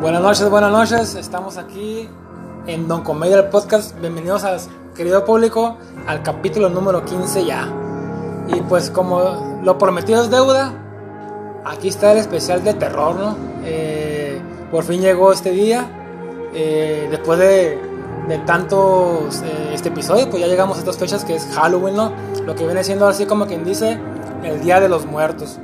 Buenas noches, buenas noches. Estamos aquí en Don Comedia el podcast. Bienvenidos querido público al capítulo número 15 ya. Y pues como lo prometido es deuda, aquí está el especial de terror, ¿no? Eh, por fin llegó este día. Eh, después de, de tantos eh, este episodio, pues ya llegamos a estas fechas que es Halloween, ¿no? Lo que viene siendo así como quien dice el Día de los Muertos.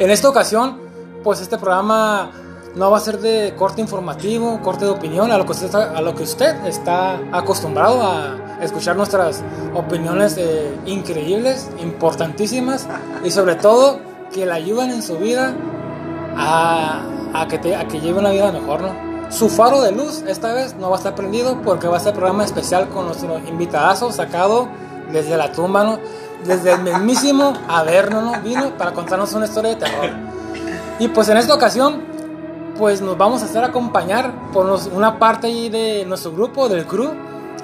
En esta ocasión, pues este programa no va a ser de corte informativo, corte de opinión, a lo que usted está, acostumbrado a escuchar nuestras opiniones eh, increíbles, importantísimas y sobre todo que le ayudan en su vida a que lleve una vida mejor, ¿no? Su faro de luz esta vez no va a estar prendido porque va a ser programa especial con nuestro invitadazo sacado desde la tumba, ¿no? Desde el mismísimo Averno, ¿no? Vino para contarnos una historia de terror. Y pues en esta ocasión, pues nos vamos a hacer acompañar por nos- una parte ahí de nuestro grupo, del crew.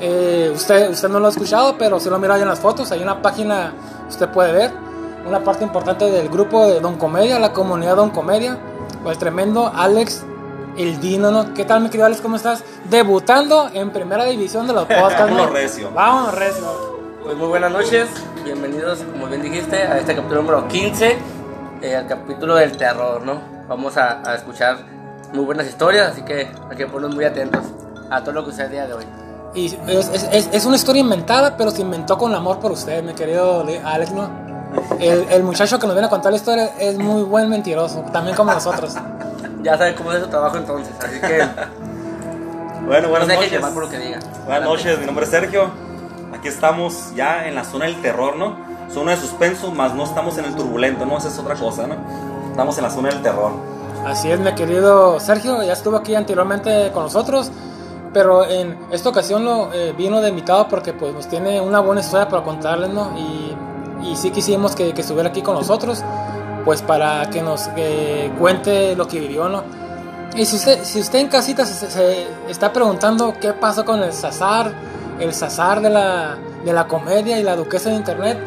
Eh, usted, usted no lo ha escuchado, pero si lo mira ahí en las fotos, hay una página, usted puede ver, una parte importante del grupo de Don Comedia, la comunidad Don Comedia, el tremendo Alex El Dino, ¿no? ¿Qué tal, mi querido Alex? ¿Cómo estás? Debutando en primera división de los podcasts. ¿no? Vámonos recio. Vámonos recio. Pues muy buenas noches, bienvenidos, como bien dijiste, a este capítulo número 15, eh, al capítulo del terror, ¿no? Vamos a, a escuchar muy buenas historias, así que hay que ponernos muy atentos a todo lo que sucede el día de hoy. Y es, es- es- es una historia inventada, pero se inventó con amor por usted, mi querido Le- Alex, ¿no? El, el muchacho que nos viene a contar la historia es muy buen mentiroso, también como nosotros. Ya saben cómo es su trabajo entonces, así que Bueno, no buenas dejen noches. por lo que diga. Buenas noches, mi nombre es Sergio. Aquí estamos ya en la zona del terror, ¿no? Zona de suspenso, más no estamos en el turbulento, ¿no? Esa es otra cosa, ¿no? Estamos en la zona del terror. Así es, mi querido Sergio, ya estuvo aquí anteriormente con nosotros, pero en esta ocasión lo eh, vino de invitado porque pues nos tiene una buena historia para contarles, ¿no? Y, y sí quisimos que, que estuviera aquí con nosotros, pues para que nos eh, cuente lo que vivió, ¿no? Y si usted, si usted en casita se, se está preguntando qué pasó con el Sazar, el Sazar de la, de la comedia y la duquesa de internet,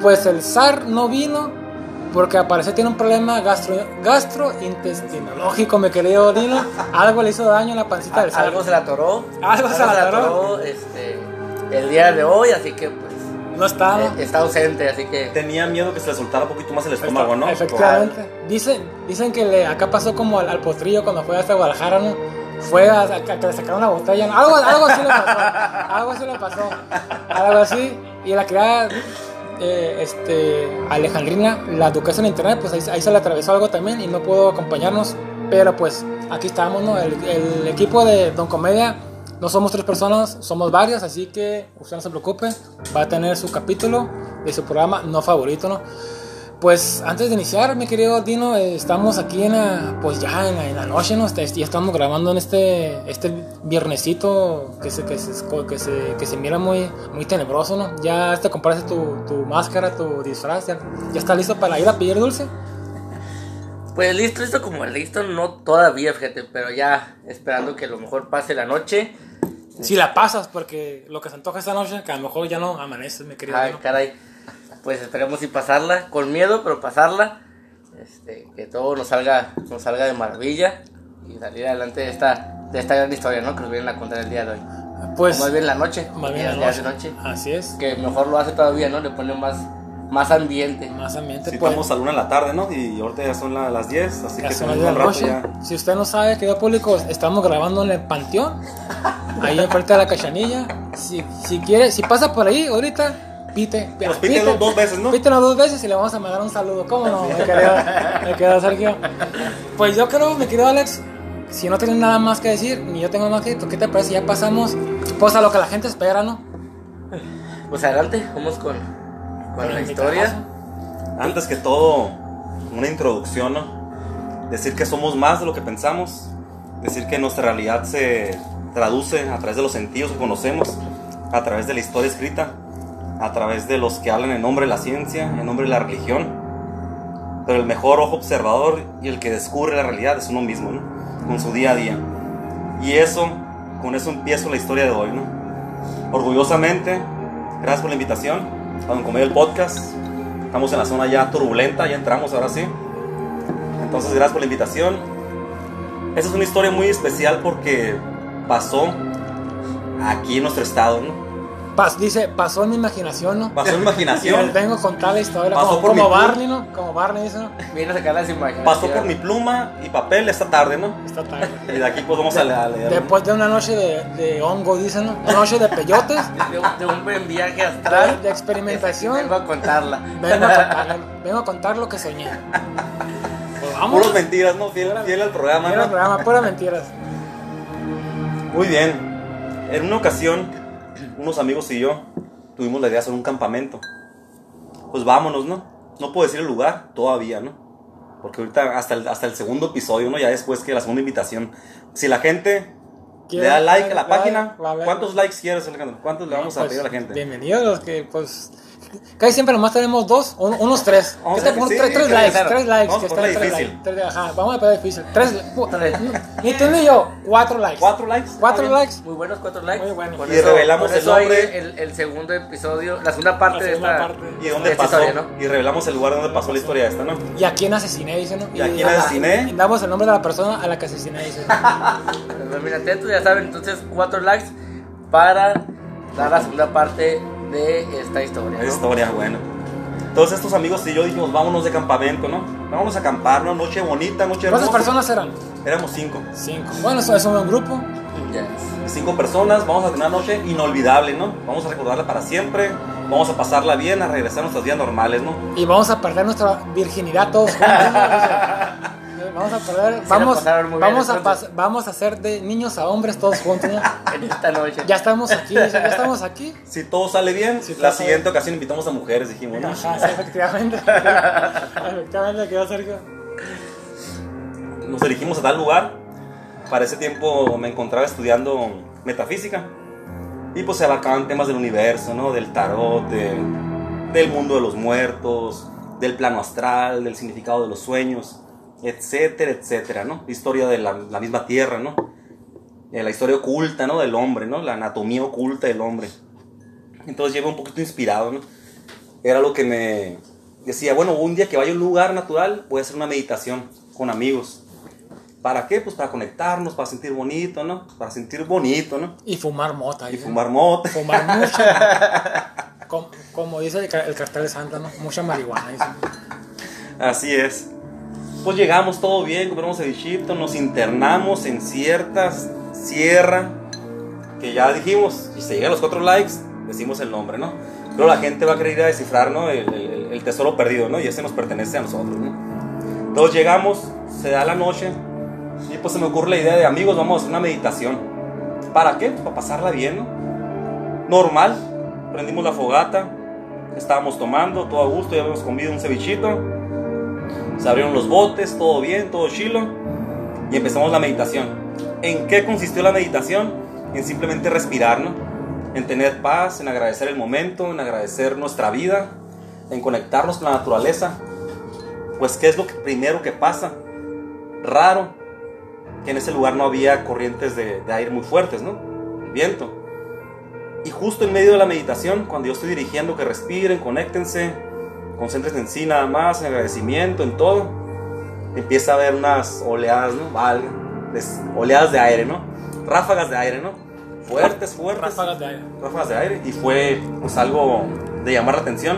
pues el zar no vino porque al parecer tiene un problema gastro, gastrointestinológico, mi querido Dino. Algo le hizo daño en la pancita del zar. Algo se la atoró, Algo se la atoró. este, el día de hoy, así que pues No estaba. eh, está ausente, así que Tenía miedo que se le soltara un poquito más el estómago, ¿no? Efectivamente. Dicen, dicen que le, acá pasó como al, al potrillo cuando fue hasta Guadalajara, ¿no? Fue a, a que le sacaron una botella, ¿no? Algo, algo así le pasó. Algo así le pasó. Algo así. Y la criada, eh, este, Alejandrina, la duquesa en internet, pues ahí, ahí se le atravesó algo también y no pudo acompañarnos. Pero pues aquí estamos, ¿no? El, el equipo de Don Comedia. No somos tres personas, somos varias, así que usted no se preocupe, va a tener su capítulo de su programa no favorito, ¿no? Pues antes de iniciar, mi querido Dino, eh, estamos aquí en la, pues ya en la, en la noche, ¿no? Este- ya estamos grabando en este, este viernesito que se, que se, que se, que se mira muy, muy tenebroso, ¿no? Ya te compraste tu, tu máscara, tu disfraz, ya, ya está listo para ir a pedir dulce. Pues listo, listo como listo, no todavía, fíjate, pero ya esperando que a lo mejor pase la noche. Si la pasas, porque lo que se antoja esta noche, que a lo mejor ya no amanece, mi querido Ay, Dino. caray. Pues esperemos y pasarla, con miedo, pero pasarla. Este, que todo nos salga, nos salga de maravilla y salir adelante de esta, de esta gran historia, ¿no? Que nos vienen a contar el día de hoy. Pues, O más bien la noche. más bien la noche. de noche. Así es, Que mejor lo hace todavía, ¿no? Le pone más, más ambiente. más ambiente. Sí, pues. estamos a la una de la tarde, ¿no? Y ahorita ya son la- las 10, así Ya que son tenemos las un 10 de la rato noche. ya. Si usted no sabe, querido público, estamos grabando en el Panteón, ahí enfrente de la cachanilla. Si, si quiere, si pasa por ahí ahorita, pite. Pues pítelo dos veces, ¿no? Pítelo dos veces y le vamos a mandar un saludo. ¿Cómo no, mi querido, querido Sergio? Pues yo creo, mi querido Alex, si no tienes nada más que decir, ni yo tengo más que decir, ¿qué te parece? Ya pasamos pues a lo que la gente espera, ¿no? Pues adelante, vamos con, con la historia. Antes que todo, una introducción, ¿no? Decir que somos más de lo que pensamos, decir que nuestra realidad se traduce a través de los sentidos que conocemos, a través de la historia escrita, a través de los que hablan en nombre de la ciencia, en nombre de la religión. Pero el mejor ojo observador y el que descubre la realidad es uno mismo, ¿no? Con su día a día. Y eso, con eso empiezo la historia de hoy, ¿no? Orgullosamente, gracias por la invitación a Don Comedia el Podcast. Estamos en la zona ya turbulenta, ya entramos ahora sí. Entonces, gracias por la invitación. Esta es una historia muy especial porque pasó aquí en nuestro estado, ¿no? Pas- dice, pasó en mi imaginación, ¿no? Pasó en Y les imaginación, vengo a contar la historia. Pasó como por como mi club. Barney, ¿no? Como Barney dice, ¿no? Viene a sacar las imágenes. pasó por mi pluma y papel esta tarde, ¿no? Esta tarde. Y de aquí pues vamos a le- a leer. ¿no? Después de una noche de, de hongo, dicen, ¿no? Una noche de peyotes, De, un- de un buen viaje de, astral. de experimentación. Vengo a contarla. Vengo a contar, vengo a contar lo que soñé. Pues vamos. Puros mentiras, ¿no? Fiel, fiel al programa, Mira el ¿no? programa, puras mentiras. Muy bien. En una ocasión, unos amigos y yo tuvimos la idea de hacer un campamento. Pues vámonos, ¿no? No puedo decir el lugar todavía, ¿no? Porque ahorita hasta el, hasta el segundo episodio, ¿no? Ya después que la segunda invitación. Si la gente le da like a la página. ¿cuántos likes quieres, Alejandro? ¿Cuántos le vamos a Pues, pedir a la gente? Bienvenidos los que, pues. Casi siempre nomás tenemos dos, un- unos tres. Vamos ¿Qué a te ver, pongo? sí, tres, tres likes, claro. tres likes. Vamos que están tres difícil. likes. Tres- ajá, vamos a poner difícil. Tres. Tres. Ni tú ni yo, cuatro likes. ¿Cuatro likes? Cuatro likes. Muy buenos cuatro likes. Muy Y revelamos el nombre. El, el segundo episodio, la segunda parte La de segunda esta. parte. ¿Y dónde de esta pasó? historia, ¿no? Y revelamos el lugar donde pasó la historia esta, ¿no? Y a quién asesiné, dicen, ¿no? ¿Y a quién ajá, asesiné? y damos el nombre de la persona a la que asesiné, dicen. Pues mira, atentos, ya saben, entonces cuatro likes para dar la segunda parte de esta historia. ¿no? Historia, bueno. Entonces estos amigos y yo dijimos, vámonos de campamento, ¿no? Vámonos a acampar, ¿no? Noche bonita, noche hermosa. ¿Cuántas personas eran? Éramos cinco. Cinco. Bueno, eso es un grupo. Yes. Cinco personas, vamos a tener una noche inolvidable, ¿no? Vamos a recordarla para siempre, vamos a pasarla bien, a regresar a nuestras vidas normales, ¿no? Y vamos a perder nuestra virginidad todos juntos. vamos a perder. la Vamos, pasaron muy bien, vamos, a pas- vamos a hacer de niños a hombres todos juntos. ¿no? En esta noche. Ya estamos aquí, ya estamos aquí. Si todo sale bien, Si la sale siguiente ocasión invitamos a mujeres, dijimos, ¿no? Ajá, sí, efectivamente. efectivamente, quedó Sergio. Nos dirigimos a tal lugar. Para ese tiempo me encontraba estudiando metafísica. Y pues se abarcaban temas del universo, ¿no? Del tarot, de- del mundo de los muertos, del plano astral, del significado de los sueños, etcétera, etcétera, ¿no? Historia de la, la misma tierra, ¿no? Eh, la historia oculta, ¿no? Del hombre, ¿no? La anatomía oculta del hombre. Entonces llevo un poquito inspirado, ¿no? Era lo que me decía, bueno, un día que vaya a un lugar natural, voy a hacer una meditación con amigos. ¿Para qué? Pues para conectarnos, para sentir bonito, ¿no? Para sentir bonito, ¿no? Y fumar mota. Y dicen. fumar mote. Fumar mucho. como, como dice el, el cartel de Santa, ¿no? Mucha marihuana. Así es. Pues llegamos todo bien, compramos cevichito, nos internamos en ciertas sierra que ya dijimos, si se llega a los cuatro likes, decimos el nombre, ¿no? Pero la gente va a querer ir a descifrar, ¿no? El, el- el tesoro perdido, ¿no? Y ese nos pertenece a nosotros, ¿no? Entonces llegamos, se da la noche y pues se me ocurre la idea de amigos, vamos a hacer una meditación. ¿Para qué? Pues para pasarla bien, ¿no? Normal, prendimos la fogata, estábamos tomando, todo a gusto, ya habíamos comido un cevichito. Se abrieron los botes, todo bien, todo chilo. Y empezamos la meditación. ¿En qué consistió la meditación? En simplemente respirar, ¿no? En tener paz, en agradecer el momento, en agradecer nuestra vida, en conectarnos con la naturaleza. Pues, ¿qué es lo primero que pasa? Raro que en ese lugar no había corrientes de, de aire muy fuertes, ¿no? Viento. Y justo en medio de la meditación, cuando yo estoy dirigiendo que respiren, conéctense, concéntrense en sí nada más, en agradecimiento, en todo, empieza a haber unas oleadas, ¿no? Valga, oleadas de aire, ¿no? Ráfagas de aire, ¿no? Fuertes, fuertes. Ráfagas de aire. ráfagas de aire. Y fue pues algo de llamar la atención.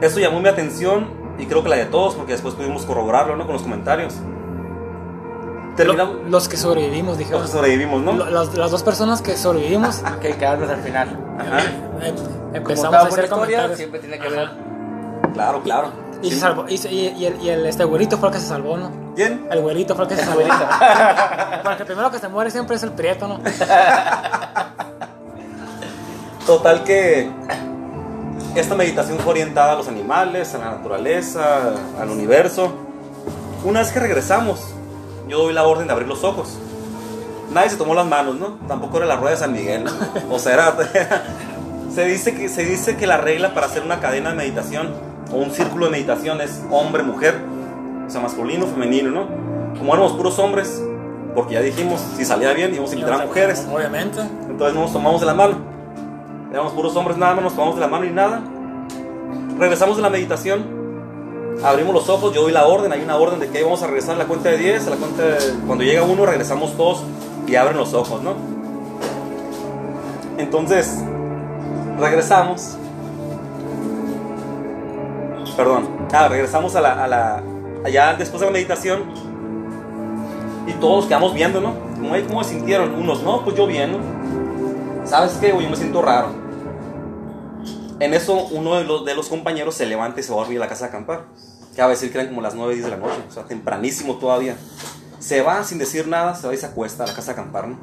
Eso llamó mi atención y creo que la de todos, porque después pudimos corroborarlo, ¿no? Con los comentarios. Terminamos. Lo- los que sobrevivimos, dijeron. Los que sobrevivimos, ¿no? Lo- las, las dos personas que sobrevivimos Que quedarnos al final. Ajá. Como empezamos a hacer historia, siempre tiene que Ajá. ver. Claro, claro. Y, se salvó, y, se- y- y el, y el- este güerito fue el que se salvó, ¿no? ¿Quién? El güerito fue el que se salvó. Güerito. Porque el primero que se muere siempre es el prieto, ¿no? Total que esta meditación fue orientada a los animales, a la naturaleza, al universo. Una vez que regresamos, yo doy la orden de abrir los ojos. Nadie se tomó las manos, ¿no? Tampoco era la rueda de San Miguel, ¿no? O sea, era- se, dice que, se dice que la regla para hacer una cadena de meditación o un círculo de meditación es hombre-mujer, o sea, masculino, femenino, ¿no? Como éramos puros hombres, porque ya dijimos, si salía bien, íbamos a invitar a mujeres. Obviamente. Entonces no nos tomamos de la mano. Éramos puros hombres nada más, nos tomamos de la mano y nada. Regresamos de la meditación. Abrimos los ojos, yo doy la orden, hay una orden de que vamos a regresar a la cuenta de 10, a la cuenta de, cuando llega uno regresamos todos y abren los ojos, ¿no? Entonces, regresamos. Perdón. Ah, regresamos a la, a la allá después de la meditación y todos quedamos viendo, ¿no? ¿Cómo, cómo se sintieron? Unos, no, pues yo bien, ¿no? ¿Sabes qué? Yo me siento raro. En eso, uno de los, de los compañeros se levanta y se va a dormir a la casa de acampar. Que va a decir que eran como las 9, 10 de la noche, o sea, tempranísimo todavía. Se va sin decir nada, se va y se acuesta a la casa de acampar, ¿no?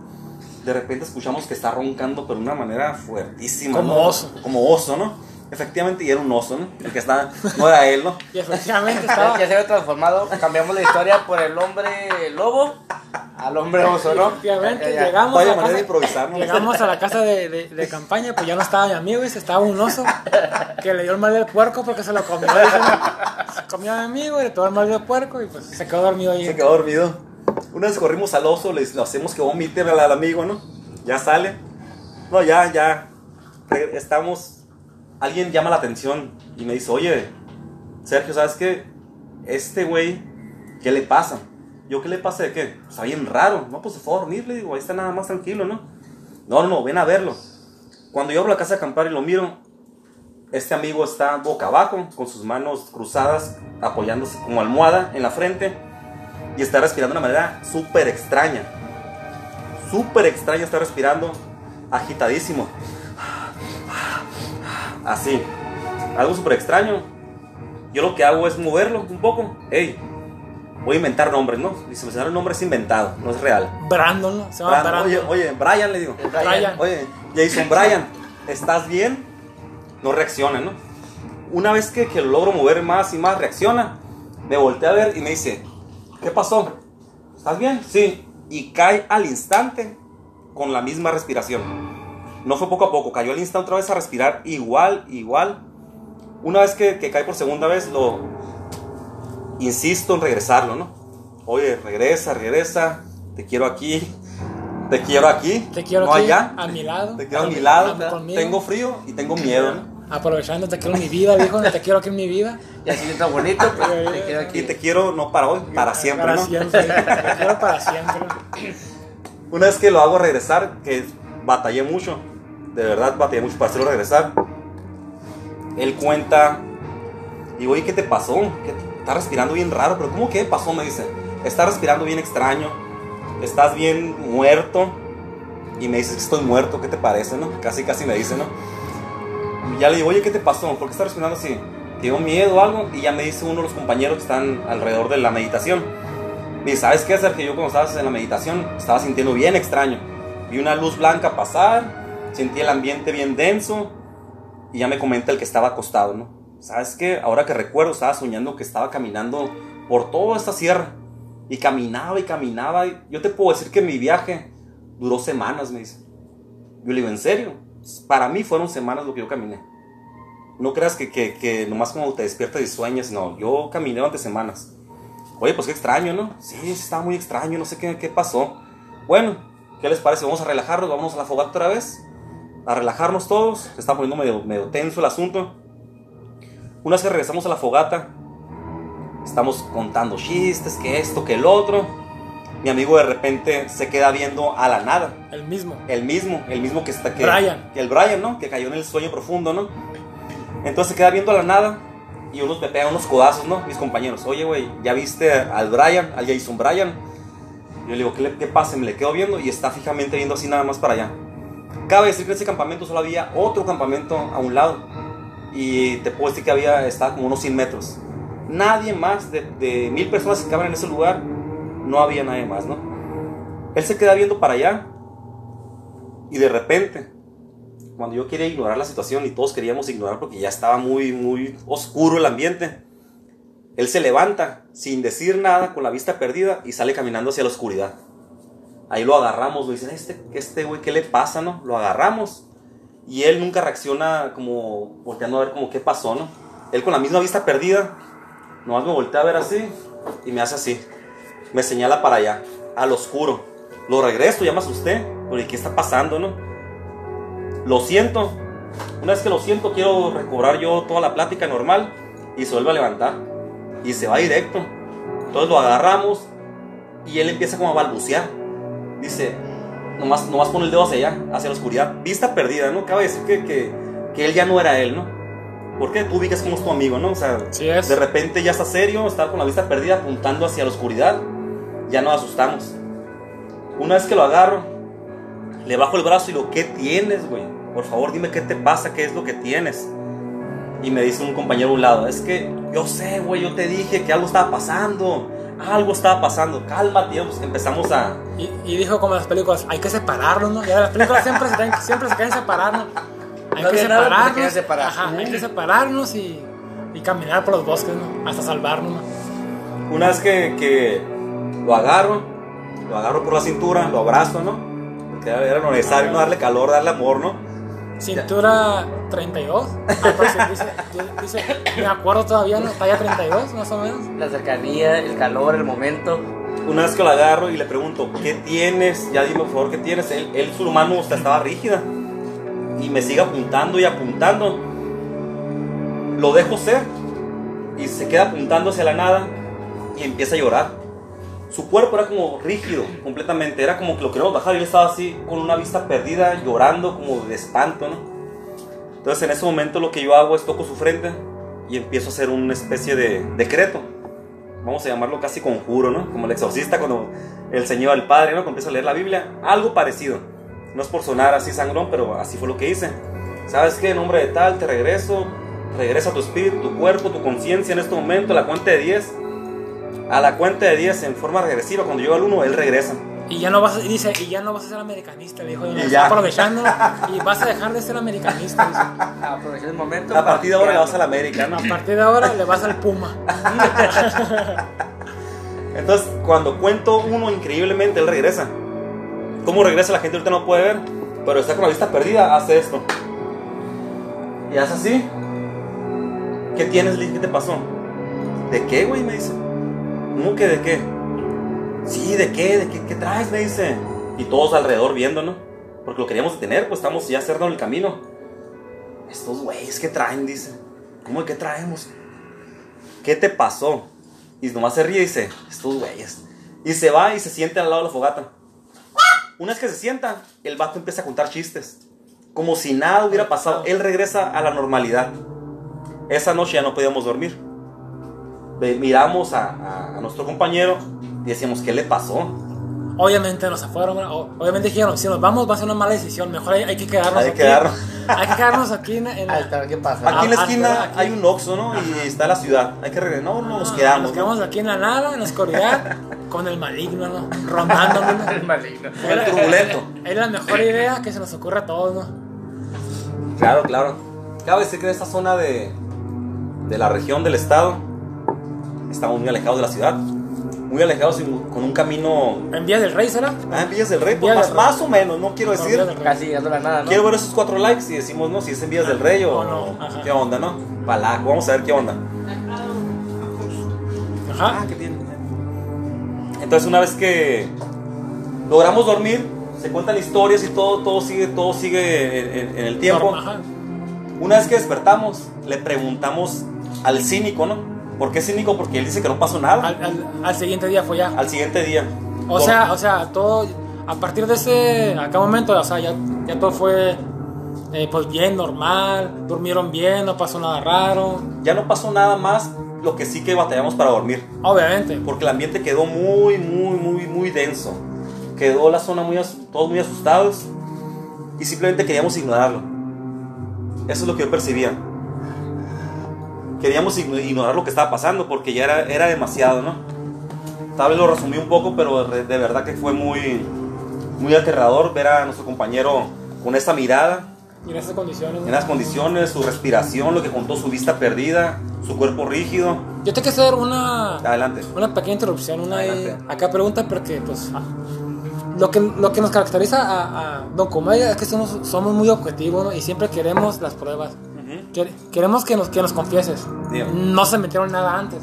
De repente escuchamos que está roncando, pero de una manera fuertísima. Como ¿no? oso. Como oso, ¿no? Efectivamente, y era un oso, ¿no? El que estaba, no era él, ¿no? Y efectivamente estaba. ya se había transformado, cambiamos la historia por el hombre lobo al hombre oso, ¿no? Efectivamente, Ya, ya, ya. llegamos a llegamos a la casa de, de- de campaña, pues ya no estaba mi amigo, ese estaba un oso que le dio el mal del puerco porque se lo comió. Se comió a mi amigo y le tomó el mal del puerco y pues se quedó dormido ahí. Se quedó dormido. Una vez corrimos al oso, le hacemos que vomite al, al amigo, ¿no? Ya sale. No, ya, ya. Estamos. Alguien llama la atención y me dice, oye, Sergio, ¿sabes qué? Este güey, ¿qué le pasa? Yo, ¿qué le pasa de qué? Está bien raro. No, pues se fue a digo, ahí está nada más tranquilo, ¿no? No, no, no, ven a verlo. Cuando yo abro la casa de acampar y lo miro, este amigo está boca abajo, con sus manos cruzadas, apoyándose como almohada en la frente y está respirando de una manera súper extraña. Súper extraña está respirando, agitadísimo. Así. Algo súper extraño. Yo lo que hago es moverlo un poco. Ey, voy a inventar nombres, ¿no? Dice, el nombre es inventado, no es real. Brandon, ¿no? Se llama Brandon, Brandon. oye, oye, Brian le digo. Brian. Oye, Jason Brian, ¿estás bien? No reacciona, ¿no? Una vez que, que lo logro mover más y más, reacciona. Me voltea a ver y me dice, ¿qué pasó? ¿Estás bien? Sí. Y cae al instante con la misma respiración. No fue poco a poco, cayó al instante otra vez a respirar igual, igual. Una vez que, que cae por segunda vez, lo insisto en regresarlo, ¿no? Oye, regresa, regresa, te quiero aquí, te quiero aquí, Te quiero no aquí, allá. a mi lado. Te quiero a mi lado. Tengo frío y tengo miedo. ¿no? Aprovechando, te quiero en mi vida, viejo. Te quiero aquí en mi vida. Y así está bonito, pues, te quedo Y aquí. te quiero no para hoy, para siempre, Para ¿no? siempre. Te quiero para siempre. Una vez que lo hago regresar, que batallé mucho, de verdad batallé mucho para hacerlo regresar. Él cuenta, y oye, ¿qué te pasó? ¿Qué te- Está respirando bien raro, pero ¿cómo que pasó? Me dice, está respirando bien extraño, estás bien muerto. Y me dice, estoy muerto, ¿qué te parece, no? Casi, casi me dice, ¿no? Y ya le digo, oye, ¿qué te pasó? ¿Por qué estás respirando así? ¿Te dio miedo o algo? Y ya me dice uno de los compañeros que están alrededor de la meditación. Me dice, ¿sabes qué, Sergio? Yo cuando estabas en la meditación estaba sintiendo bien extraño. Vi una luz blanca pasar, sentí el ambiente bien denso y ya me comenta el que estaba acostado, ¿no? ¿Sabes qué? Ahora que recuerdo, estaba soñando que estaba caminando por toda esta sierra y caminaba y caminaba. yo te puedo decir que mi viaje duró semanas, me dice. Yo le digo, ¿en serio? Para mí fueron semanas lo que yo caminé. No creas que, que, que nomás como te despiertas y sueñas, no. Yo caminé durante semanas. Oye, pues qué extraño, ¿no? Sí, está muy extraño, no sé qué, qué pasó. Bueno, ¿qué les parece? Vamos a relajarnos, vamos a la fogata otra vez. A relajarnos todos. Se está poniendo medio, medio tenso el asunto. Una vez que regresamos a la fogata, estamos contando chistes, que esto, que el otro. Mi amigo de repente se queda viendo a la nada. El mismo. El mismo, el mismo que está que, Brian. que el Brian, ¿no? Que cayó en el sueño profundo, ¿no? Entonces se queda viendo a la nada y unos me pegan unos codazos, ¿no? Mis compañeros, oye, güey, ¿ya viste al Brian, al Jason Brian? Yo le digo, ¿qué, le, qué pasa? Me le quedo viendo y está fijamente viendo así nada más para allá. Cabe decir que en ese campamento solo había otro campamento a un lado y te puedo decir que había, estaba como unos 100 metros. Nadie más de, mil personas que caben en ese lugar, no había nadie más, ¿no? Él se queda viendo para allá y de repente, cuando yo quería ignorar la situación y todos queríamos ignorar porque ya estaba muy, muy oscuro el ambiente, él se levanta sin decir nada, con la vista perdida y sale caminando hacia la oscuridad. Ahí lo agarramos, lo dicen, este, este güey, ¿qué le pasa, no? Lo agarramos y él nunca reacciona como volteando a ver como qué pasó, ¿no? Él con la misma vista perdida, nomás me voltea a ver así y me hace así. Me señala para allá, al oscuro. Lo regreso, ya me asusté. Porque ¿qué está pasando, no? Lo siento. Una vez que lo siento, quiero recobrar yo toda la plática normal y se vuelve a levantar. Y se va directo. Entonces lo agarramos y él empieza como a balbucear. Dice, nomás, nomás pone el dedo hacia allá, hacia la oscuridad. Vista perdida, ¿no? Cabe decir que, que, que él ya no era él, ¿no? Porque tú ubicas como es tu amigo, ¿no? O sea, Sí es. de repente ya está serio, está con la vista perdida apuntando hacia la oscuridad. Ya nos asustamos. Una vez que lo agarro, le bajo el brazo y lo, ¿qué tienes, güey? Por favor, dime qué te pasa, qué es lo que tienes. Y me dice un compañero a un lado, es que yo sé, güey, yo te dije que algo estaba pasando. Algo estaba pasando, cálmate. Y pues empezamos a... Y, y dijo como en las películas, hay que separarnos, ¿no? Ya las películas siempre se, tienen- siempre se quieren separar, ¿no? Hay No que separarnos. separar. Ajá, hay que separarnos y, y caminar por los bosques, ¿no? Hasta salvarnos, ¿no? Una vez que, que lo agarro, lo agarro por la cintura, lo abrazo, ¿no? Porque era era necesario no darle calor, darle amor, ¿no? Cintura 32. aproxim- dice, dice, me acuerdo todavía, ¿no? Talla 32, más o menos. La cercanía, el calor, el momento. Una vez que lo agarro y le pregunto, ¿qué tienes? Ya dime por favor, ¿qué tienes? Él, él su mano estaba rígida. Y me sigue apuntando y apuntando. Lo dejo ser. Y se queda apuntando hacia la nada. Y empieza a llorar. Su cuerpo era como rígido, completamente. Era como que lo queríamos bajar y él estaba así, con una vista perdida, llorando como de espanto, ¿no? Entonces en ese momento lo que yo hago es toco su frente y empiezo a hacer una especie de decreto vamos a llamarlo casi conjuro, ¿no? Como el exorcista cuando el Señor, el Padre, ¿no? A leer la Biblia, algo parecido. No es por sonar así sangrón, pero así fue lo que hice. ¿Sabes qué? En nombre de tal, te regreso, regresa tu espíritu, tu cuerpo, tu conciencia en este momento, la cuenta de 10. A la cuenta de 10 en forma regresiva, cuando llega el 1, él regresa. Y ya no vas a, y dice, y ya no vas a ser americanista, le dijo. Y está ya. aprovechando y vas a dejar de ser americanista. dice. Aprovechar el momento. A partir de ahora le vas a la América, ¿no? A partir de ahora le vas al Puma. Entonces, cuando cuento uno increíblemente, él regresa. ¿Cómo regresa la gente ahorita no puede ver? Pero está con la vista perdida, hace esto. Y hace así. ¿Qué tienes, Liz? ¿Qué te pasó? ¿De qué, güey? Me dice. ¿Cómo que de qué? Sí, ¿de qué? ¿De qué, qué traes? Me dice. Y todos alrededor viendo, ¿no? Porque lo queríamos detener, pues estamos ya cerrando el camino. Estos güeyes, ¿qué traen? Dice. ¿Cómo que traemos? ¿Qué te pasó? Y nomás se ríe y dice, estos güeyes. Y se va y se siente al lado de la fogata. Una vez que se sienta, el vato empieza a contar chistes. Como si nada hubiera pasado. Él regresa a la normalidad. Esa noche ya no podíamos dormir. Miramos a, a- a nuestro compañero y decíamos, ¿qué le pasó? Obviamente nos fueron, obviamente dijeron, si nos vamos va a ser una mala decisión, mejor hay, hay que quedarnos Hay que aquí. quedarnos. Hay que quedarnos aquí en, en Ahí la- está, ¿qué pasa? Aquí en la Ah, esquina ah, aquí. hay un Oxxo, ¿no? Y está la ciudad. Hay que regresar. No, no, nos quedamos. Nos ¿no? quedamos aquí en la nada, en la oscuridad, con el maligno, ¿no? Rondándonos. El maligno. Con el turbulento. Es la mejor idea que se nos ocurre a todos, ¿no? Claro, claro. Cabe decir que en esta zona de, de la región del estado estamos muy alejados de la ciudad. Muy alejados y con un camino. En Vía del Rey, ¿será? Ah, en Villas del Rey, pues, Villas más, del Rey. más o menos, no quiero decir. Rey. Casi llegando a la nada, ¿no? Quiero ver esos cuatro likes y decimos, no, si es en Villas del Rey o, O no, ajá. qué onda, ¿no? Palaco, vamos a ver qué onda. Ajá. Ah, ¿qué tiene? Entonces una vez que logramos dormir, se cuentan historias y todo, todo sigue, todo sigue en, en- en el tiempo. Ajá. Una vez que despertamos, le preguntamos al cínico, ¿no? ¿Por qué cínico? Porque él dice que no pasó nada. Al, al- al siguiente día fue ya. Al siguiente día. O Por- sea, o sea, todo, a partir de ese, acá momento, o sea, ya, ya todo fue, eh, pues bien, normal, durmieron bien, no pasó nada raro, ya no pasó nada más, lo que sí que batallamos para dormir. obviamente. Porque el ambiente quedó muy, muy, muy, muy denso. Quedó la zona muy, todos muy asustados y simplemente queríamos ignorarlo. Eso es lo que yo percibía. Queríamos igno- ignorar lo que estaba pasando porque ya era, era demasiado, ¿no? Tal vez lo resumí un poco, pero de, verdad que fue muy, muy aterrador ver a nuestro compañero con esa mirada, Y en esas condiciones. en las condiciones, su respiración, lo que contó, su vista perdida, su cuerpo rígido. Yo tengo que hacer una, Adelante. una pequeña interrupción, una Adelante. acá pregunta porque pues lo que, lo que nos caracteriza a, a Don Comedia es que somos, somos muy objetivos ¿no? y siempre queremos las pruebas. Queremos que nos, que nos confieses. Dígame. No se metieron nada antes.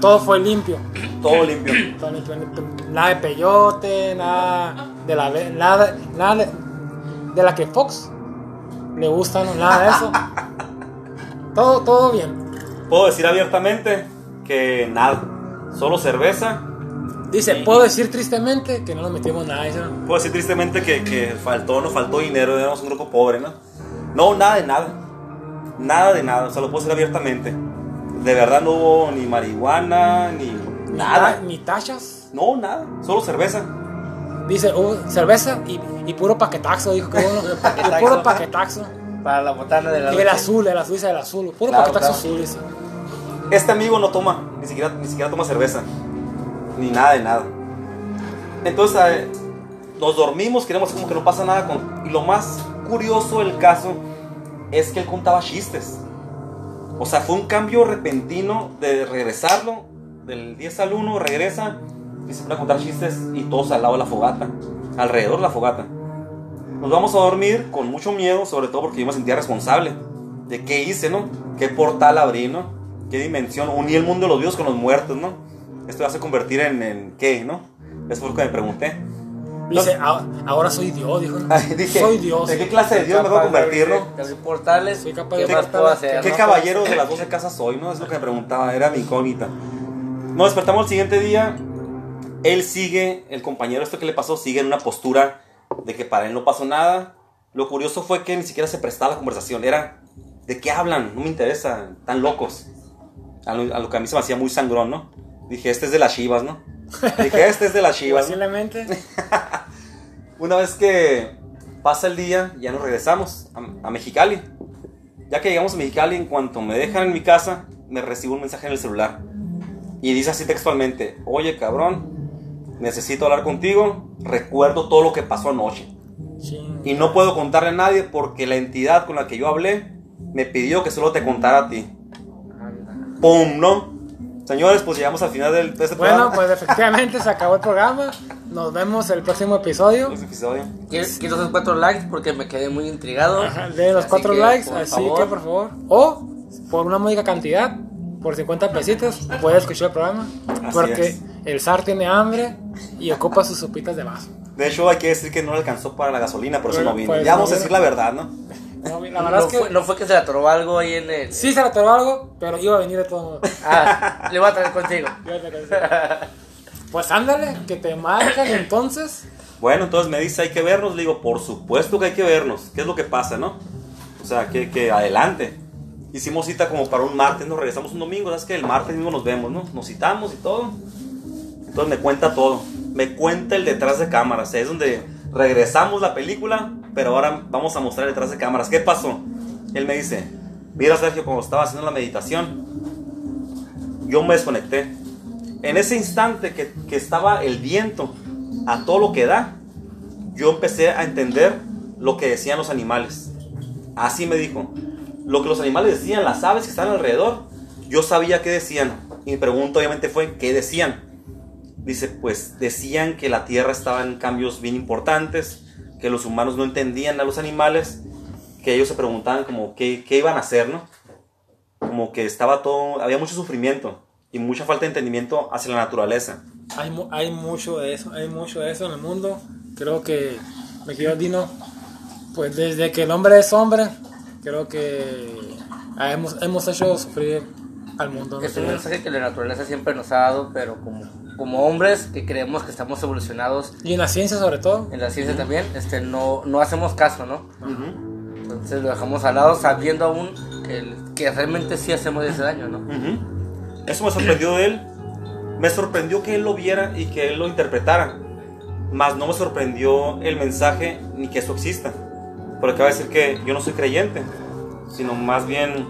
Todo fue limpio. Todo limpio. Todo limpio. Nada de peyote, nada de la nada, nada de, de la que Fox le gusta, no, nada de eso. todo, todo bien. Puedo decir abiertamente que nada, solo cerveza. Dice, puedo decir tristemente que no nos metimos nada. Puedo decir tristemente que, que faltó, nos faltó dinero, éramos un grupo pobre, ¿no? No, nada de nada. Nada de nada, o sea, lo puedo decir abiertamente. De verdad no hubo ni marihuana, ni Ni nada. ta- Ni tachas. No, nada, solo cerveza. Dice, hubo cerveza y, y puro paquetaxo, dijo que bueno. paquetaxo. Y puro paquetaxo. Para la botana de la Y el azul, el azul dice el azul. Puro Claro, paquetaxo claro. azul, dice. Este amigo no toma, ni siquiera, ni siquiera toma cerveza. Ni nada de nada. Entonces, eh, nos dormimos, queremos como que no pasa nada con... Y lo más curioso del caso es que él contaba chistes. O sea, fue un cambio repentino de regresarlo, del 10 al 1, regresa y se pone a contar chistes y todos al lado de la fogata, alrededor de la fogata. Nos vamos a dormir con mucho miedo, sobre todo porque yo me sentía responsable de qué hice, ¿no? ¿Qué portal abrí, ¿no? ¿Qué dimensión? Uní el mundo de los vivos con los muertos, ¿no? Esto va a convertir en, en qué, ¿no? Eso fue lo que me pregunté. Dice, "Ah, ahora soy Dios, dijo. dije, soy Dios. ¿de qué clase de Dios me voy a convertir, no? Portales. Soy capaz ¿Qué de más puedo hacer? ¿Qué no? caballero de las 12 casas soy, no? Es lo que me preguntaba, era mi incógnita. Nos despertamos el siguiente día. Él sigue, el compañero, esto que le pasó, sigue en una postura de que para él no pasó nada. Lo curioso fue que ni siquiera se prestaba la conversación. Era, ¿de qué hablan? No me interesa, tan locos. A lo, a lo que a mí se me hacía muy sangrón, ¿no? Dije, este es de las chivas, ¿no? Dije, este es de las chivas. ¿no? Posiblemente. Una vez que pasa el día, ya nos regresamos a, a Mexicali. Ya que llegamos a Mexicali, en cuanto me dejan en mi casa, me recibo un mensaje en el celular. Y dice así textualmente, oye cabrón, necesito hablar contigo, recuerdo todo lo que pasó anoche. Y no puedo contarle a nadie porque la entidad con la que yo hablé me pidió que solo te contara a ti. ¡Pum! ¿No? Señores, pues llegamos al final del, de este Bueno, programa. pues efectivamente se acabó el programa. Nos vemos el próximo episodio. Este episodio. Quiero, quiero esos cuatro likes porque me quedé muy intrigado. Ajá, De los Así cuatro que, likes, por así favor, que por favor. O por una módica cantidad, por 50 pesitos, puedes escuchar el programa. Así porque es. el zar tiene hambre y ocupa sus sopitas de vaso. De hecho, hay que decir que no le alcanzó para la gasolina, por eso Bueno, no vino. pues, ya vamos a decir la verdad, ¿no? No, la No, verdad es que fue, no fue que se le atoró algo ahí en el. sí se le atoró algo, pero iba a venir de todo modo. Ah, le voy a traer contigo. Pues ándale, que te marcan entonces. Bueno, entonces me dice, hay que vernos. Le digo, por supuesto que hay que vernos. ¿Qué es lo que pasa, no? O sea, que, que adelante. Hicimos cita como para un martes, nos regresamos un domingo. ¿Sabes que El martes mismo nos vemos, ¿no? Nos citamos y todo. Entonces me cuenta todo. Me cuenta el detrás de cámaras. Es donde regresamos la película, pero ahora vamos a mostrar detrás de cámaras. ¿Qué pasó? Él me dice, mira Sergio, cuando estaba haciendo la meditación, yo me desconecté. En ese instante que, que estaba el viento a todo lo que da, yo empecé a entender lo que decían los animales. Así me dijo. Lo que los animales decían, las aves que están alrededor, yo sabía qué decían. Y mi pregunta obviamente fue, ¿qué decían? Dice, pues decían que la Tierra estaba en cambios bien importantes, que los humanos no entendían a los animales, que ellos se preguntaban como qué, qué iban a hacer, ¿no? Como que estaba todo, había mucho sufrimiento y mucha falta de entendimiento hacia la naturaleza. Hay, hay mucho de eso, hay mucho de eso en el mundo. Creo que, me querido Dino, pues desde que el hombre es hombre, creo que hemos, hemos hecho sufrir al mundo. Es un mensaje que la naturaleza siempre nos ha dado, pero como, como hombres que creemos que estamos evolucionados Y en la ciencia sobre todo. en la ciencia también, este, no, no hacemos caso, ¿no? Entonces lo dejamos al lado sabiendo aún que, que realmente sí hacemos ese daño, ¿no? Ujú. Eso me sorprendió de él. Me sorprendió que él lo viera y que él lo interpretara. Más no me sorprendió el mensaje ni que eso exista. Porque acaba de decir que yo no soy creyente, sino más bien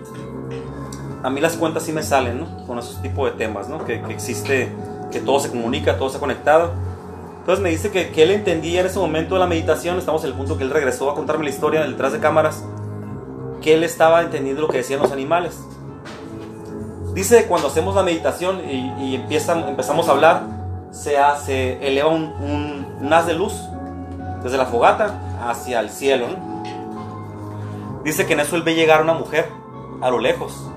a mí las cuentas sí me salen, ¿no? Con esos tipos de temas, ¿no? Que, que existe, que todo se comunica, todo está conectado. Entonces me dice que, que él entendía en ese momento de la meditación, estamos en el punto que él regresó a contarme la historia detrás de cámaras, que él estaba entendiendo lo que decían los animales. Dice que cuando hacemos la meditación y, y empiezan, empezamos a hablar, se, hace, eleva un, un, un haz de luz desde la fogata hacia el cielo. ¿no? Dice que en eso él ve llegar una mujer a lo lejos.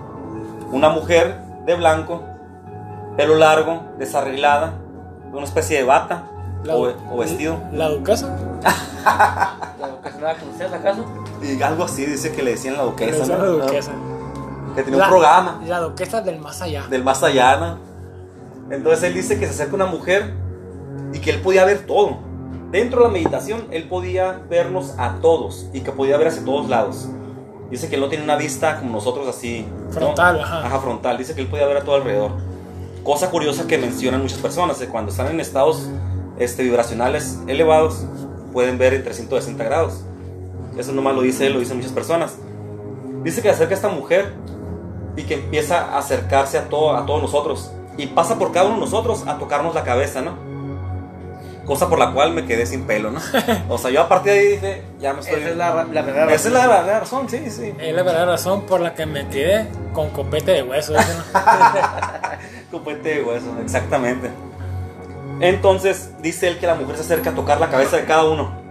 Una mujer de blanco, pelo largo, desarreglada, una especie de bata La- o, o vestido. ¿La duquesa? ¿La vocación a conocer acaso? Y algo así, dice que le decían la duquesa. la duquesa. Que tenía La- un programa La duquesa del más allá. del más allá, ¿no? Entonces él dice que se acerca una mujer y que él podía ver todo. Dentro de la meditación, él podía vernos a todos y que podía ver hacia todos lados. Dice que él no tiene una vista como nosotros así. ¿no? Frontal, ajá. Ajá, frontal. Dice que él podía ver a todo alrededor. Cosa curiosa que mencionan muchas personas, que cuando están en estados este, vibracionales elevados, pueden ver en 360 grados. Eso nomás lo dice él, lo dicen muchas personas. Dice que acerca a esta mujer y que empieza a acercarse a, todo, a todos nosotros. Y pasa por cada uno de nosotros a tocarnos la cabeza, ¿no? Cosa por la cual me quedé sin pelo, ¿no? O sea, yo a partir de ahí dije, ya me estoy... Esa es la, la verdadera Esa es la, razón, sí, sí. Es la verdadera razón por la que me quedé con copete de hueso. ¿no? Copete de hueso, exactamente. Entonces dice él que la mujer se acerca a tocar la cabeza de cada uno.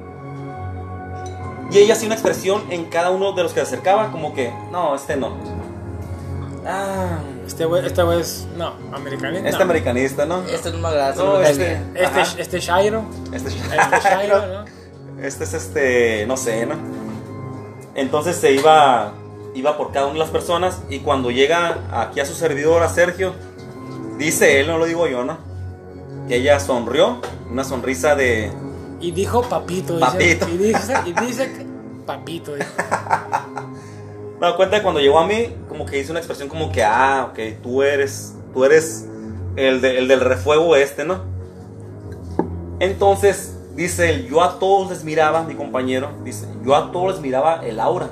Y ella hacía una expresión en cada uno de los que se acercaba, como que, no, este no. Ah, Este güey este güey es. No, americanista. este americanista, ¿no? Esto no me agrada. No, este- este. Este, este Shairo. Este, Este Shairo, ¿no? este es este, no sé, ¿no? Entonces se iba, iba por cada una de las personas y cuando llega aquí a su servidor, a Sergio, dice él, no lo digo yo, ¿no? Que ella sonrió, una sonrisa de, Y dijo papito. dice. Y dice, y dice que papito. dijo. Me doy cuenta que cuando llegó a mí, como que hizo una expresión como que, ah, ok, tú eres, tú eres el, de- el del refuego este, ¿no? Entonces, dice él, yo a todos les miraba, mi compañero, dice, yo a todos les miraba el aura.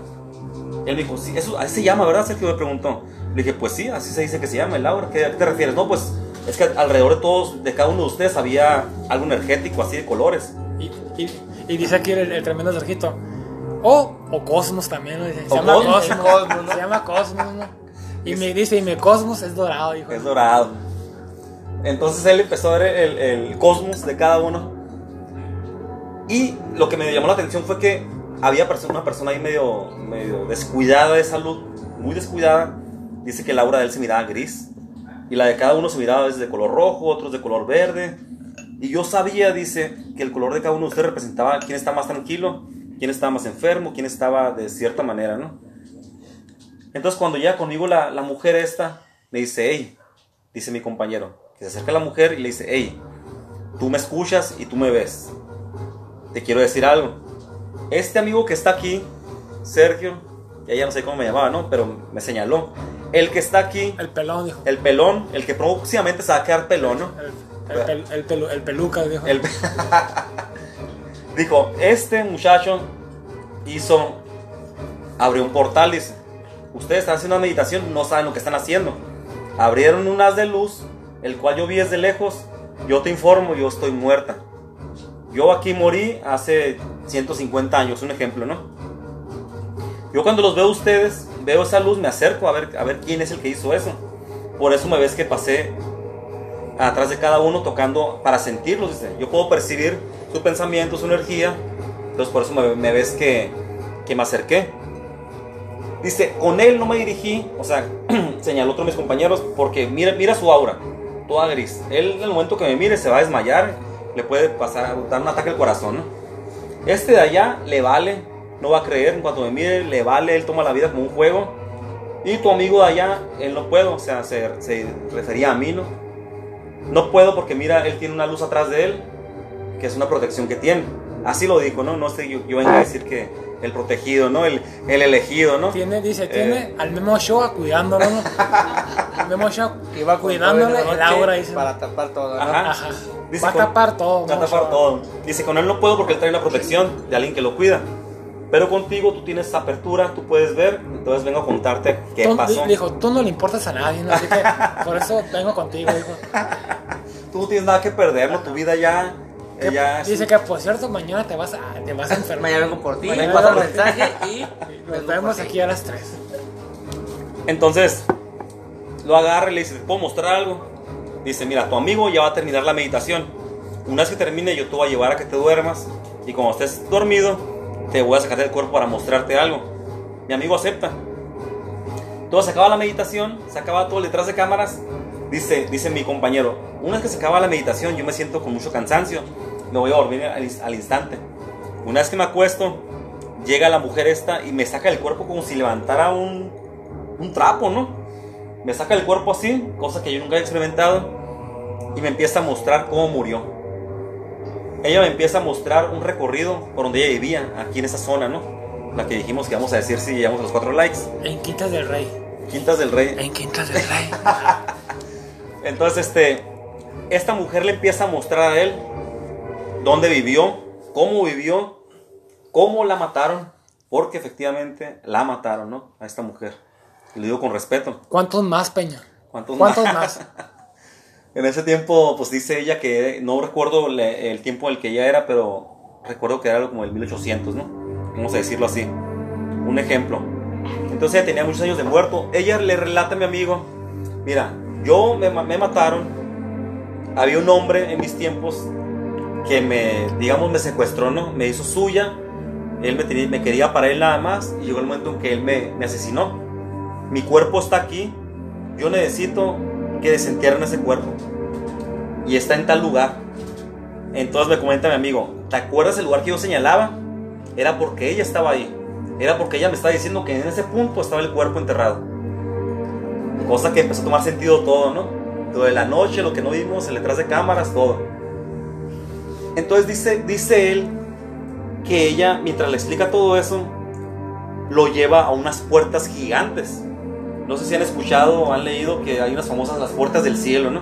Él me dijo, sí, eso así se llama, ¿verdad? Sergio me preguntó. Le dije, pues sí, así se dice que se llama el aura. ¿Qué, ¿A qué te refieres? No, pues es que alrededor de todos, de cada uno de ustedes había algo energético así de colores. Y, y, y dice aquí el, el tremendo Sergito. O, o Cosmos también, Se O llama Cosmos, Cosmos. Cosmos, ¿no? Se llama Cosmos, ¿no? Y me dice, y mi Cosmos es dorado, hijo. Es dorado. Entonces él empezó a ver el, el cosmos de cada uno. Y lo que me llamó la atención fue que había una persona ahí medio, medio descuidada de salud, muy descuidada. Dice que la aura de él se miraba gris. Y la de cada uno se miraba desde de color rojo, otros de color verde. Y yo sabía, dice, que el color de cada uno de ustedes representaba quién está más tranquilo, quién estaba más enfermo, quién estaba de cierta manera, ¿no? Entonces cuando llega conmigo la, la mujer esta, me dice, hey, dice mi compañero, que se acerca a la mujer y le dice, hey, tú me escuchas y tú me ves. Te quiero decir algo. Este amigo que está aquí, Sergio, ya ya no sé cómo me llamaba, ¿no? Pero me señaló. El que está aquí, El pelón, dijo. el pelón, el que próximamente se va a quedar pelón, ¿no? El, el, pel- el, pelu- el peluca, dijo. El- Dijo, este muchacho hizo, abrió un portal, dice. Ustedes están haciendo una meditación, no saben lo que están haciendo. Abrieron un haz de luz, el cual yo vi desde lejos. Yo te informo, yo estoy muerta. Yo aquí morí hace 150 años, un ejemplo, ¿no? Yo cuando los veo ustedes, veo esa luz, me acerco a ver, a ver quién es el que hizo eso. Por eso me ves que pasé atrás de cada uno tocando para sentirlos. Dice. Yo puedo percibir su pensamiento, su energía. Entonces por eso me, me ves que, que me acerqué. Dice, con él no me dirigí, o sea, señaló otro de mis compañeros, porque mira, mira su aura, toda gris. Él en el momento que me mire se va a desmayar, le puede pasar, dar un ataque al corazón. ¿no? Este de allá le vale, no va a creer, en cuanto me mire le vale, él toma la vida como un juego. Y tu amigo de allá, él no puedo, o sea, se, se refería a mí, ¿no? No puedo porque mira, él tiene una luz atrás de él, que es una protección que tiene. Así lo dijo, ¿no? No sé, yo, yo vengo a decir que el protegido, ¿no? El, el elegido, ¿no? Tiene, dice, tiene Eh. al Memo Shoa cuidándolo, ¿no? Al Memo Shoa Iba con cuidándole el aura, dice. Para tapar todo, ¿no? Ajá. Ajá. Dice Va a tapar todo. Va a Memo tapar todo. Dice, con él no puedo porque él trae una protección de alguien que lo cuida. Pero contigo tú tienes apertura, tú puedes ver. Entonces vengo a contarte qué Tú- pasó. di- Dijo, tú no le importas a nadie, ¿no? Así que por eso vengo contigo, dijo. Tú no tienes nada que perder, ¿no? Tu vida ya... Que- ya dice que, por cierto, mañana te vas a, te vas a enfermar. Mañana vengo por ti, Mañana vengo- mensaje y Nos vemos por aquí a las 3. Entonces, lo agarra y le dice, ¿te puedo mostrar algo? Dice, mira, tu amigo ya va a terminar la meditación. Una vez que termine, yo te voy a llevar a que te duermas. Y cuando estés dormido, te voy a sacar del cuerpo para mostrarte algo. Mi amigo acepta. Entonces se acaba la meditación, se acaba todo detrás de cámaras. Dice, dice mi compañero, una vez que se acaba la meditación, yo me siento con mucho cansancio. Me voy a dormir al, al instante. Una vez que me acuesto, llega la mujer esta y me saca el cuerpo como si levantara un, un trapo, ¿no? Me saca el cuerpo así, cosa que yo nunca he experimentado, y me empieza a mostrar cómo murió. Ella me empieza a mostrar un recorrido por donde ella vivía, aquí en esa zona, ¿no? La que dijimos que vamos a decir si llegamos a los cuatro likes. En Quintas del Rey. Quintas del Rey. En Quintas del Rey. Entonces, este, esta mujer le empieza a mostrar a él dónde vivió, cómo vivió, cómo la mataron, porque efectivamente la mataron, ¿no? A esta mujer. Y lo digo con respeto. ¿Cuántos más, Peña? ¿Cuántos, ¿Cuántos más? más? En ese tiempo, pues dice ella que no recuerdo le- el tiempo en el que ella era, pero recuerdo que era como el 1800, ¿no? Vamos a decirlo así. Un ejemplo. Entonces ella tenía muchos años de muerto. Ella le relata a mi amigo, mira, yo me, me mataron. Había un hombre en mis tiempos que me, digamos, me secuestró, ¿no? Me hizo suya. Él me, tenía- me quería para él nada más y llegó el momento en que él me, me asesinó. Mi cuerpo está aquí. Yo necesito que desentierren ese cuerpo. Y está en tal lugar. Entonces me comenta mi amigo, ¿te acuerdas el lugar que yo señalaba? Era porque ella estaba ahí. Era porque ella me estaba diciendo que en ese punto estaba el cuerpo enterrado. Cosa que empezó a tomar sentido todo, ¿no? Lo de la noche, lo que no vimos, el detrás de cámaras, todo. Entonces dice, dice él que ella, mientras le explica todo eso, lo lleva a unas puertas gigantes. No sé si han escuchado o han leído que hay unas famosas las puertas del cielo, ¿no?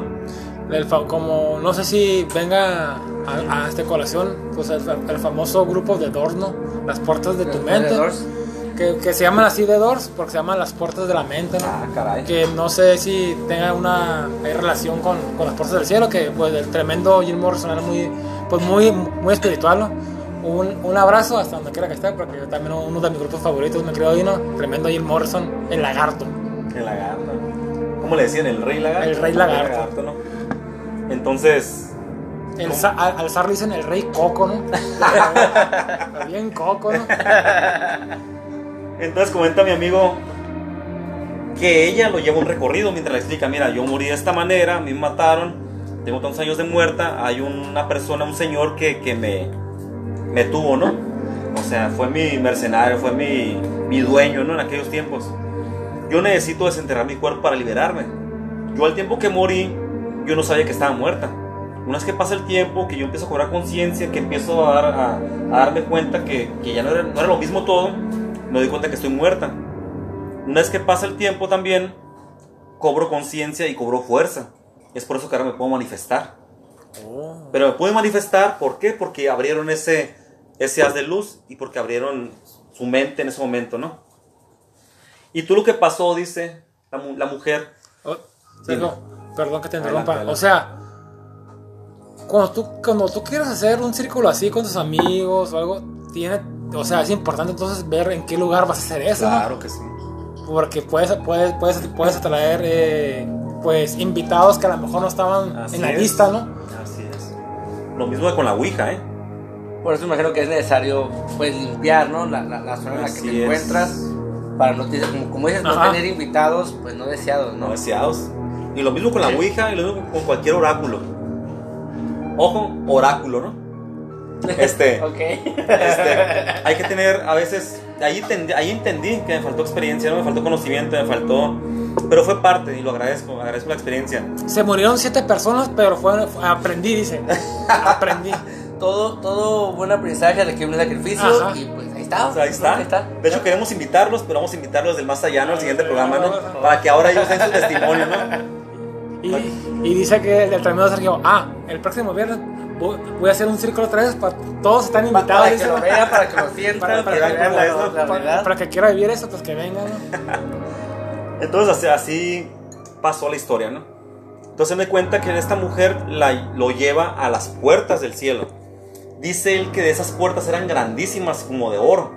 El fa- como no sé si venga a, a esta colación, pues el, fa- el famoso grupo de Doors, ¿no? Las puertas de tu mente. Que, que se llaman así de Doors porque se llaman las puertas de la mente, ¿no? Ah, caray. que no sé si tenga una hay relación con, con las puertas del cielo, que pues el tremendo Jim Morrison era muy, pues muy, muy espiritual, ¿no? Un, un abrazo hasta donde quiera que esté, porque yo también uno de mis grupos favoritos, me creo Dino, tremendo Jim Morrison, el lagarto. El lagarto. ¿Cómo le decían? El rey lagarto. El rey lagarto. ¿no? Entonces, El, al, zar le dicen el rey coco, ¿no? Bien coco, ¿no? entonces comenta mi amigo que ella lo lleva un recorrido mientras le explica, mira, yo morí de esta manera, a mí me mataron, tengo tantos años de muerta, hay una persona, un señor que, que me, me tuvo, ¿no? O sea, fue mi mercenario, fue mi, mi dueño, ¿no? En aquellos tiempos. Yo necesito desenterrar mi cuerpo para liberarme. Yo al tiempo que morí, yo no sabía que estaba muerta. Una vez que pasa el tiempo, que yo empiezo a cobrar conciencia, que empiezo a, dar- a- a darme cuenta que, que ya no era, no era lo mismo todo, me doy cuenta que estoy muerta. Una vez que pasa el tiempo también, cobro conciencia y cobro fuerza. Es por eso que ahora me puedo manifestar. Pero me pude manifestar, ¿por qué? Porque abrieron ese, ese haz de luz y porque abrieron su mente en ese momento, ¿no? Y tú lo que pasó, dice la, mu- la mujer, Oh, perdón que te interrumpa. adelante. O sea, cuando tú, cuando tú quieres hacer un círculo así con tus amigos o algo, tiene, o sea, es importante entonces ver en qué lugar vas a hacer eso, ¿no? que sí. Porque puedes, puedes, puedes, puedes atraer eh, pues invitados que a lo mejor no estaban Así en la es. lista, ¿no? Así es. Lo mismo con la Ouija, ¿eh? Por eso imagino que es necesario pues limpiar, ¿no? La, la, la zona en la que te es. encuentras para no te- como, como dices, no tener invitados pues no deseados, ¿no? No deseados. Y lo mismo con la Ouija y lo mismo con cualquier oráculo. Ojo, oráculo, ¿no? Este, ok. este, hay que tener a veces, ahí, entendí- ahí entendí que me faltó experiencia, ¿no? me faltó conocimiento, me faltó, pero fue parte y lo agradezco, agradezco la experiencia. Se murieron siete personas, pero fue, fue- aprendí, dice. aprendí. todo, todo buen aprendizaje requiere un sacrificio Ajá. y pues está. O sea, ahí está. Ahí está. De hecho, queremos invitarlos, pero vamos a invitarlos del más allá, ¿no? Al siguiente programa, ¿no? Para que ahora ellos den su testimonio, ¿no? Y, y dice que el tremendo Sergio, ah, el próximo viernes voy, a hacer un círculo otra vez, para, todos están invitados. para que lo vean, para que lo sientan, Para- para, para que que vean vean la, la- la para, realidad. para que quiera vivir eso, pues que vengan. ¿no? Entonces así, así pasó la historia, ¿no? Entonces me cuenta que esta mujer la, lo lleva a las puertas del cielo. Dice él que de esas puertas eran grandísimas como de oro.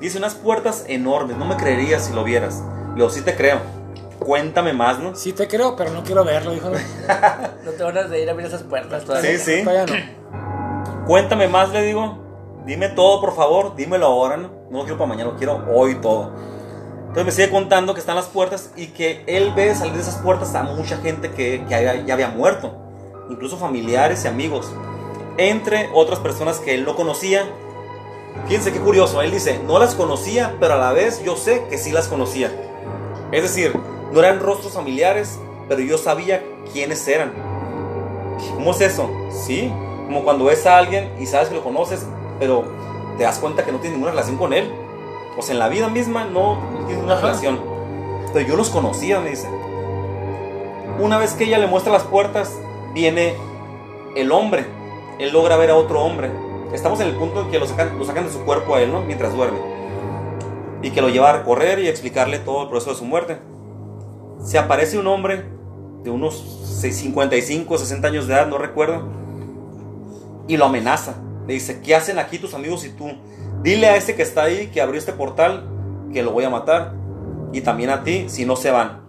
Dice unas puertas enormes, no me creerías si lo vieras. Le digo, sí te creo. Cuéntame más, ¿no? Sí te creo, pero no quiero verlo, dijo. No te van de ir a abrir esas puertas todavía. Sí, sí. Todavía no. Cuéntame más, le digo. Dime todo, por favor. Dímelo ahora, ¿no? No lo quiero para mañana, lo quiero hoy todo. Entonces me sigue contando que están las puertas y que él ve salir de esas puertas a mucha gente que, que había- ya había muerto. Incluso familiares y amigos. Entre otras personas que él no conocía Fíjense qué curioso, él dice, no las conocía, pero a la vez yo sé que sí las conocía. Es decir, no eran rostros familiares, pero yo sabía quiénes eran. ¿Cómo es eso? Sí, como cuando ves a alguien y sabes que lo conoces, pero te das cuenta que no tienes ninguna relación con él. O sea, en la vida misma no tienes una relación. Pero yo los conocía, me dice. Una vez que ella le muestra las puertas, viene el hombre. Él logra ver a otro hombre. Estamos en el punto en que lo sacan, lo sacan de su cuerpo a él, ¿no? Mientras duerme. Y que lo lleva a recorrer y explicarle todo el proceso de su muerte. Se aparece un hombre de unos 55, 60 años de edad, no recuerdo. Y lo amenaza. Le dice, ¿qué hacen aquí tus amigos y tú? Dile a ese que está ahí, que abrió este portal, que lo voy a matar. Y también a ti, si no se van.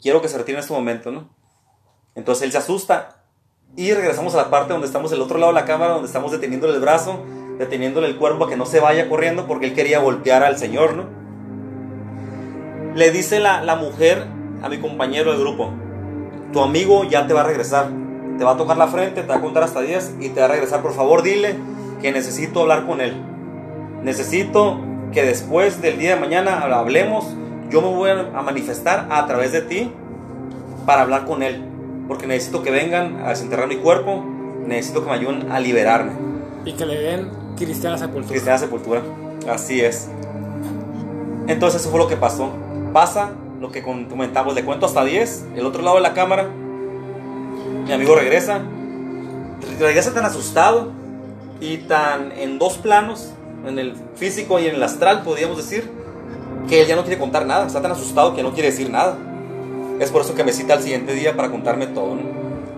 Quiero que se retire en este momento, ¿no? Entonces él se asusta y regresamos a la parte donde estamos del otro lado de la cámara, donde estamos deteniéndole el brazo, deteniéndole el cuerpo para que no se vaya corriendo porque él quería golpear al Señor, ¿no? Le dice la, la mujer a mi compañero de grupo, tu amigo ya te va a regresar, te va a tocar la frente, te va a contar hasta 10 y te va a regresar, por favor dile que necesito hablar con él. Necesito que después del día de mañana hablemos, yo me voy a manifestar a través de ti para hablar con él porque necesito que vengan a desenterrar mi cuerpo, necesito que me ayuden a liberarme. Y que le den cristiana sepultura. Cristiana sepultura, así es. Entonces eso fue lo que pasó. Pasa lo que comentamos, le cuento hasta 10, el otro lado de la cámara, mi amigo regresa, regresa tan asustado y tan en dos planos, en el físico y en el astral, podríamos decir, que él ya no quiere contar nada, está tan asustado que no quiere decir nada. Es por eso que me cita al siguiente día para contarme todo.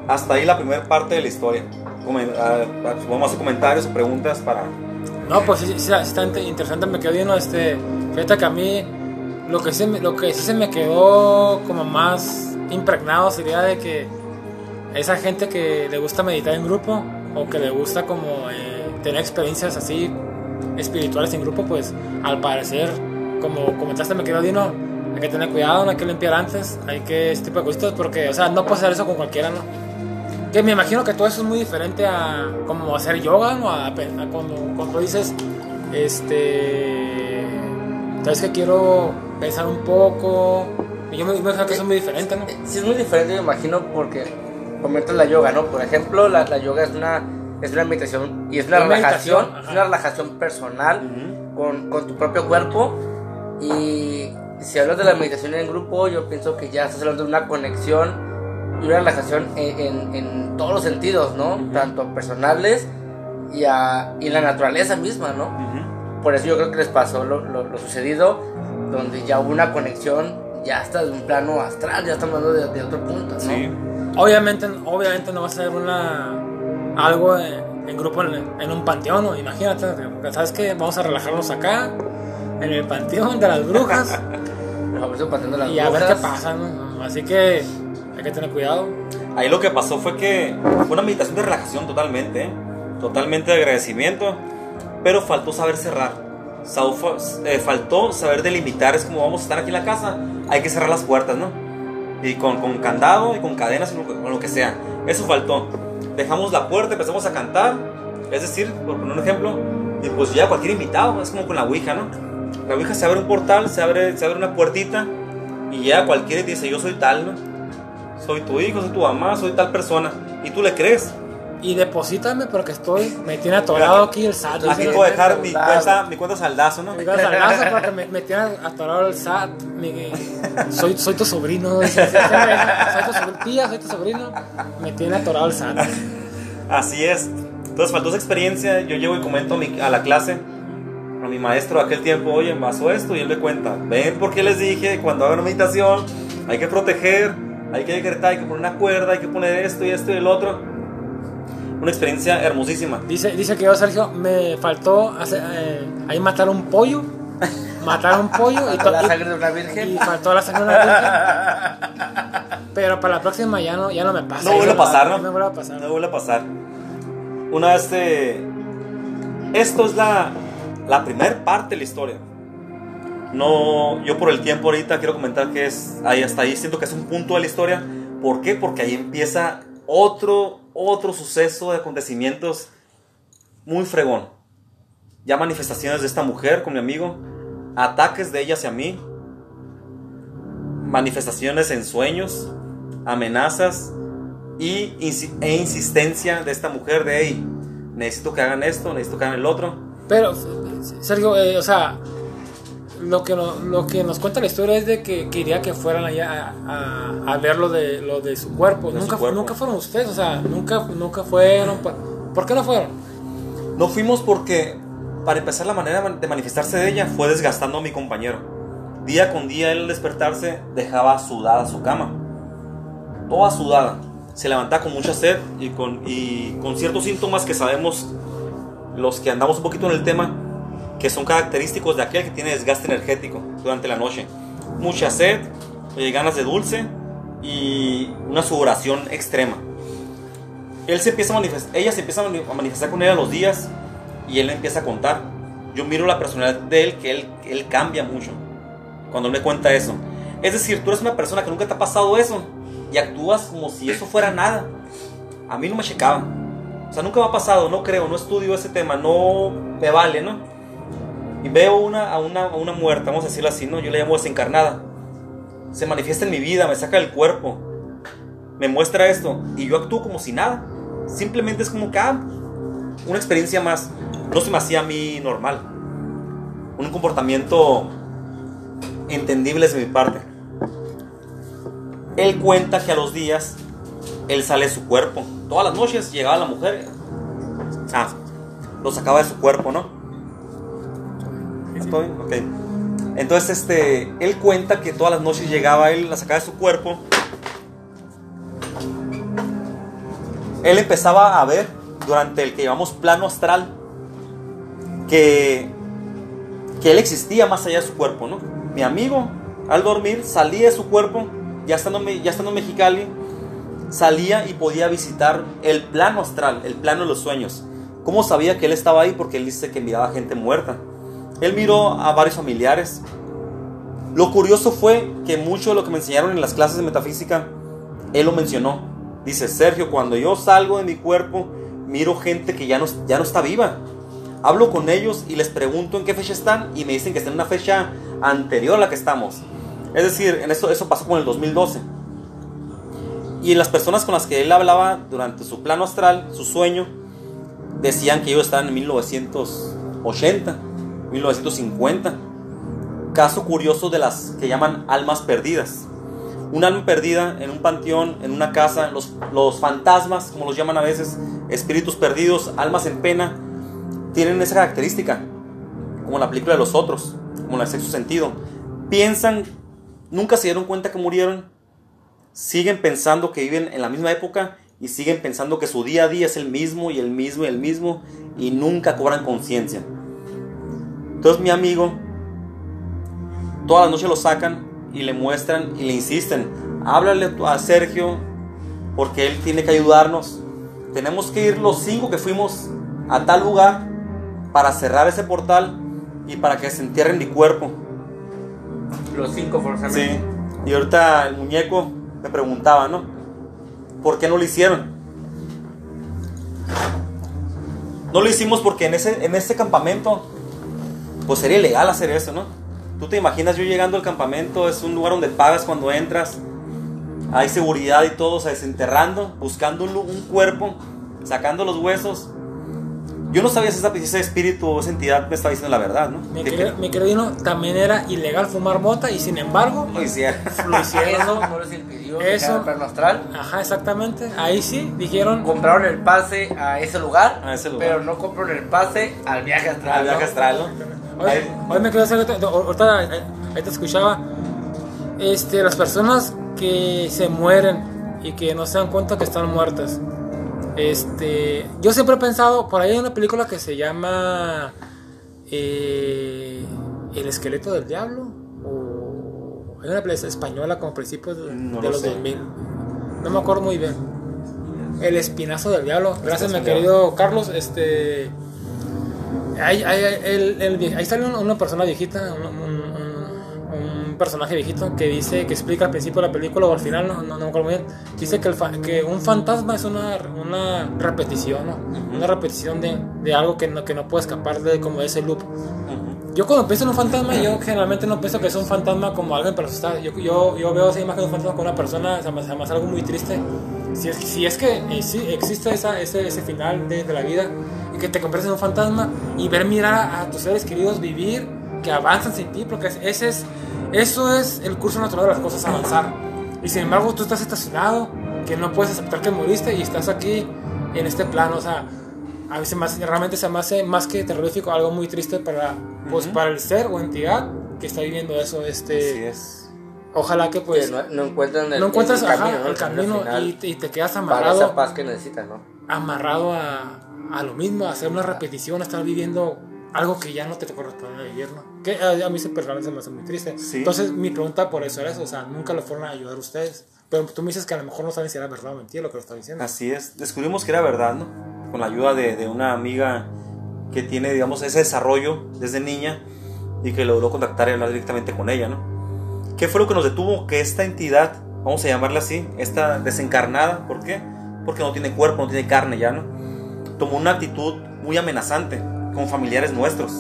Hasta ahí la primera parte de la historia. Ah, ah, vamos a hacer comentarios o preguntas para... No, pues sí, sí, está interesante, me quedó bien, este, fíjate que a mí lo que, sí, lo que sí se me quedó como más impregnado sería de que esa gente que le gusta meditar en grupo o que le gusta como eh, tener experiencias así espirituales en grupo, pues al parecer, como comentaste, me quedó Dino, hay que tener cuidado, no hay que limpiar antes, hay que este tipo de cositas porque, o sea, no puedes hacer eso con cualquiera, ¿no? Que me imagino que todo eso es muy diferente a como hacer yoga, ¿no? A, cuando, cuando dices, este, sabes que quiero pensar un poco, y yo me, imagino que eso es muy diferente, ¿no? Sí, es muy diferente, me imagino, porque comentas la yoga, ¿no? Por ejemplo, la, la yoga es una, es una meditación y es una, relajación, es una relajación personal con, con tu propio cuerpo y si hablas de la meditación en grupo, yo pienso que ya estás hablando de una conexión y una relajación en, en, todos los sentidos, ¿no? Tanto personales y, a, y la naturaleza misma, ¿no? Por eso yo creo que les pasó lo, lo, sucedido, donde ya hubo una conexión, ya hasta de un plano astral, ya estamos hablando de, otro punto, ¿no? Sí. Obviamente, obviamente no va a ser una, algo en, grupo en, un panteón, ¿no? Imagínate, ¿sabes qué? Vamos a relajarnos acá, en el panteón de las brujas. y a ver qué pasa, Así que hay que tener cuidado. Ahí lo que pasó fue que fue una meditación de relajación totalmente, ¿eh? totalmente de agradecimiento, pero faltó saber cerrar. Eh, faltó saber delimitar, es como vamos a estar aquí en la casa, hay que cerrar las puertas, ¿no? Y con, con candado y con cadenas, con lo que sea. Eso faltó. Dejamos la puerta, empezamos a cantar, es decir, por poner un ejemplo, y pues ya cualquier invitado, es como con la Ouija, ¿no? La Ouija se abre un portal, se abre, se abre una puertita y ya cualquiera dice, yo soy tal, ¿no? Soy tu hijo, soy tu mamá, soy tal persona. Y tú le crees. Y deposítame porque estoy, me tiene atorado aquí el SAT. Aquí puedo dejar mi cuenta, mi cuenta saldazo, ¿no? Mi cuenta saldazo porque me, me tiene atorado el SAT. soy, soy tu sobrino. soy tu tía, soy tu sobrino. Me tiene atorado el SAT. Así es. Entonces faltó esa experiencia. Yo llego y comento a la clase mi maestro de aquel tiempo, oye, pasó esto, y él le cuenta, ven porque les dije, cuando hagan una meditación, hay que proteger, hay que decretar, hay que poner una cuerda, hay que poner esto y esto y el otro. Una experiencia hermosísima. Dice, dice que yo, Sergio, me faltó hacer, eh, ahí matar un pollo, matar un pollo y, la sangre de una virgen. Y faltó la sangre de una virgen. Pero para la próxima ya no, ya no me pasa. No vuelve a pasar, ¿no? No vuelve a pasar. No vuelve a pasar. Una vez este... Esto es la, la primera parte de la historia. No, yo por el tiempo ahorita quiero comentar que es ahí hasta ahí siento que es un punto de la historia. ¿Por qué? Porque ahí empieza otro otro suceso de acontecimientos muy fregón. ya manifestaciones de esta mujer con mi amigo, ataques de ella hacia mí, manifestaciones en sueños, amenazas y e insistencia de esta mujer de, hey, necesito que hagan esto, necesito que hagan el otro. Pero, Sergio, eh, o sea, lo que, lo, que nos cuenta la historia es de que quería que fueran allá a, ver lo de, lo de su cuerpo. nunca, nunca fueron ustedes, o sea, nunca, nunca fueron. ¿Por qué no fueron? No fuimos porque, para empezar, la manera de manifestarse de ella fue desgastando a mi compañero. Día con día, él al despertarse dejaba sudada su cama. Toda sudada. Se levantaba con mucha sed y con, y con ciertos síntomas que sabemos los que andamos un poquito en el tema, que son característicos de aquel que tiene desgaste energético durante la noche. Mucha sed, eh, ganas de dulce y una sudoración extrema. Él se empieza a manifestar, ella se empieza a manifestar con él a los días y él empieza a contar. Yo miro la personalidad de él, que él, él cambia mucho cuando me cuenta eso. Es decir, tú eres una persona que nunca te ha pasado eso y actúas como si eso fuera nada. A mí no me checaba. O sea, nunca me ha pasado, no creo, no estudio ese tema, no me vale, ¿no? Y veo una, a, una, a una muerta, vamos a decirlo así, ¿no? Yo le llamo desencarnada. Se manifiesta en mi vida, me saca del cuerpo, me muestra esto y yo actúo como si nada. Simplemente es como que, ah, una experiencia más. No se me hacía a mí normal. Un comportamiento entendible de mi parte. Él cuenta que a los días él sale de su cuerpo. Todas las noches llegaba la mujer. Ah, lo sacaba de su cuerpo, ¿no? Entonces, este, él cuenta que todas las noches llegaba él, la sacaba de su cuerpo él empezaba a ver durante el que llamamos plano astral que, que él existía más allá de su cuerpo, ¿no? Mi amigo, al dormir, salía de su cuerpo, ya estando, ya estando en Mexicali, salía y podía visitar el plano astral, el plano de los sueños. ¿Cómo sabía que él estaba ahí? Porque él dice que miraba gente muerta. Él miró a varios familiares. Lo curioso fue que mucho de lo que me enseñaron en las clases de metafísica, él lo mencionó. Dice Sergio, cuando yo salgo de mi cuerpo, miro gente que ya no, ya no está viva. Hablo con ellos y les pregunto en qué fecha están y me dicen que están en una fecha anterior a la que estamos. Es decir, en eso, eso pasó con el 2012. Y las personas con las que él hablaba durante su plano astral, su sueño, decían que ellos estaban en 1980, 1950. Caso curioso de las que llaman almas perdidas un alma perdida en un panteón, en una casa, los, los fantasmas, como los llaman a veces, espíritus perdidos, almas en pena, tienen esa característica, como la película de los otros, como la sexto sentido. Piensan, nunca se dieron cuenta que murieron, siguen pensando que viven en la misma época y siguen pensando que su día a día es el mismo y el mismo y el mismo y nunca cobran conciencia. Entonces mi amigo, toda la noche lo sacan y le muestran y le insisten, háblale a Sergio porque él tiene que ayudarnos. Tenemos que ir los cinco que fuimos a tal lugar para cerrar ese portal y para que se entierren mi cuerpo. Los cinco forzosamente. Sí. Y ahorita el muñeco me preguntaba, ¿no? ¿Por qué no lo hicieron? No lo hicimos porque en ese, en ese campamento, pues sería ilegal hacer eso, ¿no? Tú te imaginas yo llegando al campamento, es un lugar donde pagas cuando entras, hay seguridad y todo, o sea, desenterrando, buscando un, un cuerpo, sacando los huesos. Yo no sabía si ese espíritu o esa entidad me estaba diciendo la verdad, ¿no? Mi, querido, también era ilegal fumar mota y sin embargo lo hicieron. Lo hicieron, Eso. plano astral. Ajá, exactamente. Ahí sí, dijeron. Compraron el pase a ese lugar, a ese lugar. pero no compraron el pase al viaje astral. Al viaje astral, ¿no? Hoy, me hacer, ahorita ahí te escuchaba, este, las personas que se mueren y que no se dan cuenta que están muertas. Este, yo siempre he pensado, por ahí hay una película que se llama eh, El esqueleto del diablo, o hay una película española como principios de, los 2000, no me acuerdo muy bien. El espinazo del diablo. Gracias, mi querido Carlos. Este, Ahí, ahí, ahí sale una persona viejita, un, un personaje viejito que dice, que explica al principio de la película o al final, no, no, no me acuerdo bien, dice que, el fa- que un fantasma es una, una repetición, ¿no? Una repetición de, de algo que no, que no puede escapar de como ese loop. Yo cuando pienso en un fantasma, yo generalmente no pienso que es un fantasma como alguien para asustar. Yo, yo, yo veo esa imagen de un fantasma con una persona, hace algo muy triste. Si es, si es que sí, existe esa, ese, ese final de, de la vida y que te conviertes en un fantasma y ver mirar a, a tus seres queridos vivir, que avanzan sin ti, porque es- ese es, eso es el curso natural de las cosas, avanzar. Y sin embargo tú estás estacionado, que no puedes aceptar que moriste y estás aquí en este plano, o sea, a mí se me hace- realmente se me hace más que terrorífico algo muy triste para, pues, para el ser o entidad que está viviendo eso. Así Este, es. ojalá que pues que no, no encuentran el, no encuentras el ajá, camino, ¿no? el camino final y, te- y te quedas para amarrado, esa paz que necesitan, ¿no? amarrado a, a lo mismo, a hacer una repetición, a estar viviendo algo que ya no te corresponde vivir, ¿no? Que a, mí personalmente me hace muy triste. Sí. Entonces mi pregunta por eso era eso, o sea, nunca lo fueron a ayudar ustedes. Pero tú me dices que a lo mejor no saben si era verdad o mentira lo que lo está diciendo. Así es. Descubrimos que era verdad, ¿no? Con la ayuda de, de una amiga que tiene, digamos, ese desarrollo desde niña y que logró contactar y hablar directamente con ella, ¿no? ¿Qué fue lo que nos detuvo? Que esta entidad, vamos a llamarla así, esta desencarnada, ¿por qué? Porque no tiene cuerpo, no tiene carne ya, ¿no? Tomó una actitud muy amenazante con familiares nuestros.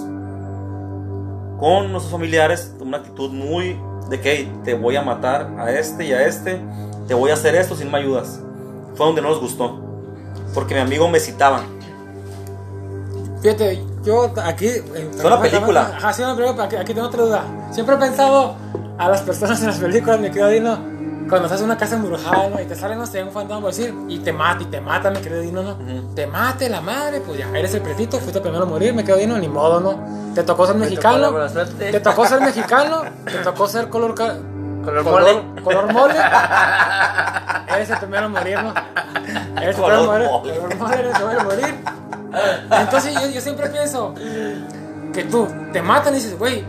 Con nuestros familiares, tomó una actitud muy de que "Hey, te voy a matar a este y a este, te voy a hacer esto si no me ayudas. Fue donde no nos gustó. Porque mi amigo me citaba. Fíjate, yo aquí. Es una película. Ajá, sí, una película, aquí, aquí tengo otra duda. Siempre he pensado a las personas en las películas, me quedo Dino, cuando estás en una casa embrujada, ¿no? Y te sale, no sé, un fantasma, por decir, y te mata, y te mata, me quedo Dino, ¿no? Ujú. Te mate la madre, pues ya, eres el pretito, fuiste el primero a morir, me quedo Dino, ni modo, ¿no? Te tocó ser Me mexicano. tocó. Te tocó ser mexicano, te tocó ser color. Color color, mole. color mole. Eres el primero a morir, ¿no? Eres el primero a morir. Color mole, eres el primero a morir. Entonces yo, yo siempre pienso que tú te matan y dices, güey,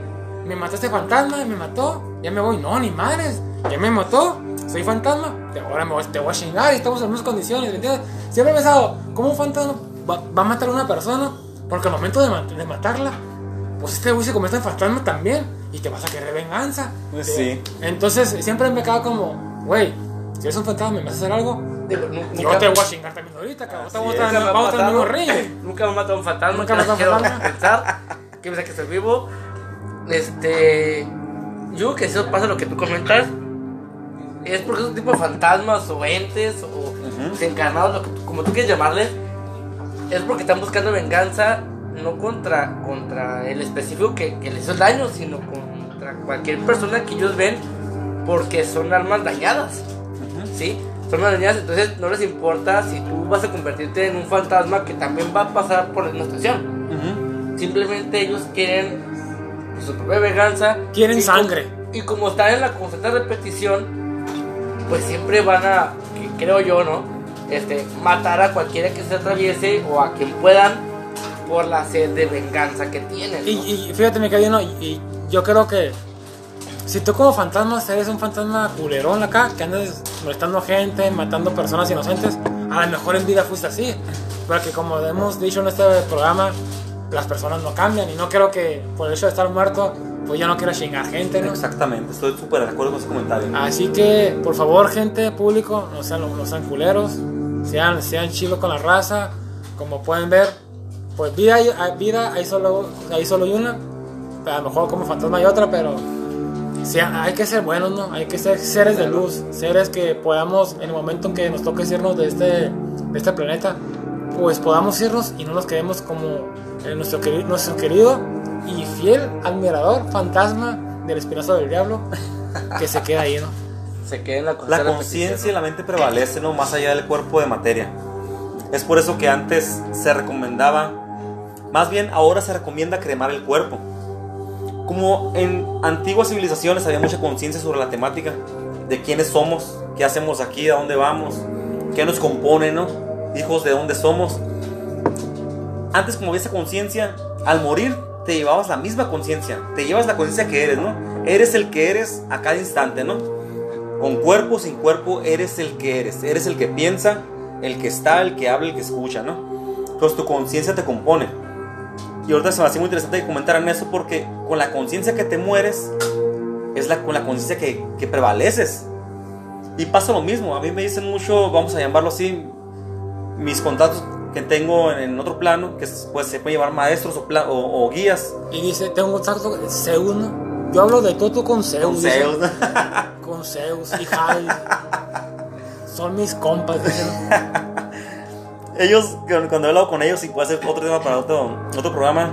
me mató este fantasma, me mató, ya me voy. No, ni madres, ya me mató, soy fantasma, ahora me voy, te voy a chingar y estamos en las mismas condiciones, ¿me entiendes? Siempre he pensado, ¿cómo un fantasma va, va a matar a una persona? Porque al momento de, ma- de matarla, pues este güey se convierte en fantasma también y te vas a querer venganza. Pues Te- sí. Entonces siempre me quedo como, güey, si eres un fantasma y me vas a hacer algo, Digo, yo nunca- te voy a chingar también ahorita, cabrón. Te voy a me el mismo matado. ring. Nunca me matado un fantasma. Nunca me matado un quiero fantasma. pensar que piensa que estoy vivo. Este. Yo creo que eso pasa lo que tú comentas. Es porque esos tipos de fantasmas o entes o Ujú. desencarnados, lo que tú- como tú quieres llamarles, es porque están buscando venganza no contra, contra el específico que, que les hizo el daño, sino contra cualquier persona que ellos ven porque son almas dañadas. ¿sí? Son almas dañadas, entonces no les importa si tú vas a convertirte en un fantasma que también va a pasar por la misma situación. Ujú. Simplemente ellos quieren su propia venganza. Quieren Y como- sangre. y como están en la constante repetición, pues siempre van a, creo yo, ¿no? Este, matar a cualquiera que se atraviese o a quien puedan por la sed de venganza que tienen. ¿no? Y, y fíjate, quedé, ¿no? y, y yo creo que si tú como fantasma eres un fantasma culerón acá, que andas molestando gente, matando personas inocentes, a lo mejor en vida fuiste así. Porque como hemos dicho en este programa, las personas no cambian y no creo que por el hecho de estar muerto, pues yo no quiero chingar gente, ¿no? Exactamente, estoy súper de acuerdo con ese comentario. Así que, por favor, gente, público, no sean, no sean culeros, sean, sean chilos con la raza. Como pueden ver, pues vida hay- vida hay solo, hay solo una. A lo mejor como fantasma hay otra, pero sea- hay que ser buenos, ¿no? Hay que ser seres de luz, seres que podamos, en el momento en que nos toque irnos de este, de este planeta, pues podamos irnos y no nos quedemos como eh, nuestro, nuestro querido y fiel admirador, fantasma del espinazo del diablo, que se queda ahí, ¿no? Se queda en la La constante conciencia y la mente prevalecen ¿no? más allá del cuerpo de materia. Es por eso que antes se recomendaba, más bien ahora se recomienda cremar el cuerpo. Como en antiguas civilizaciones había mucha conciencia sobre la temática de quiénes somos, qué hacemos aquí, a dónde vamos, qué nos compone, ¿no? Hijos de dónde somos. Antes como había esa conciencia, al morir te llevabas la misma conciencia, te llevas la conciencia que eres, ¿no? Eres el que eres a cada instante, ¿no? Con cuerpo, sin cuerpo, eres el que eres. Eres el que piensa, el que está, el que habla, el que escucha, ¿no? Entonces tu conciencia te compone. Y ahorita se me hace muy interesante que comentaran eso porque con la conciencia que te mueres es es la, con la conciencia que, que prevaleces. Y pasa lo mismo, a mí me dicen mucho, vamos a llamarlo así, mis contactos que tengo en otro plano, que pues, se pueden llevar maestros o, o- o guías. Y dice, tengo un contacto con Zeus, ¿no? Yo hablo de todo con Zeus. Con dice. Zeus. Con Zeus y Hades. Son mis compas, dice, ¿no? Ellos, cu- cuando he hablado con ellos, y puede ser otro tema para otro, otro programa,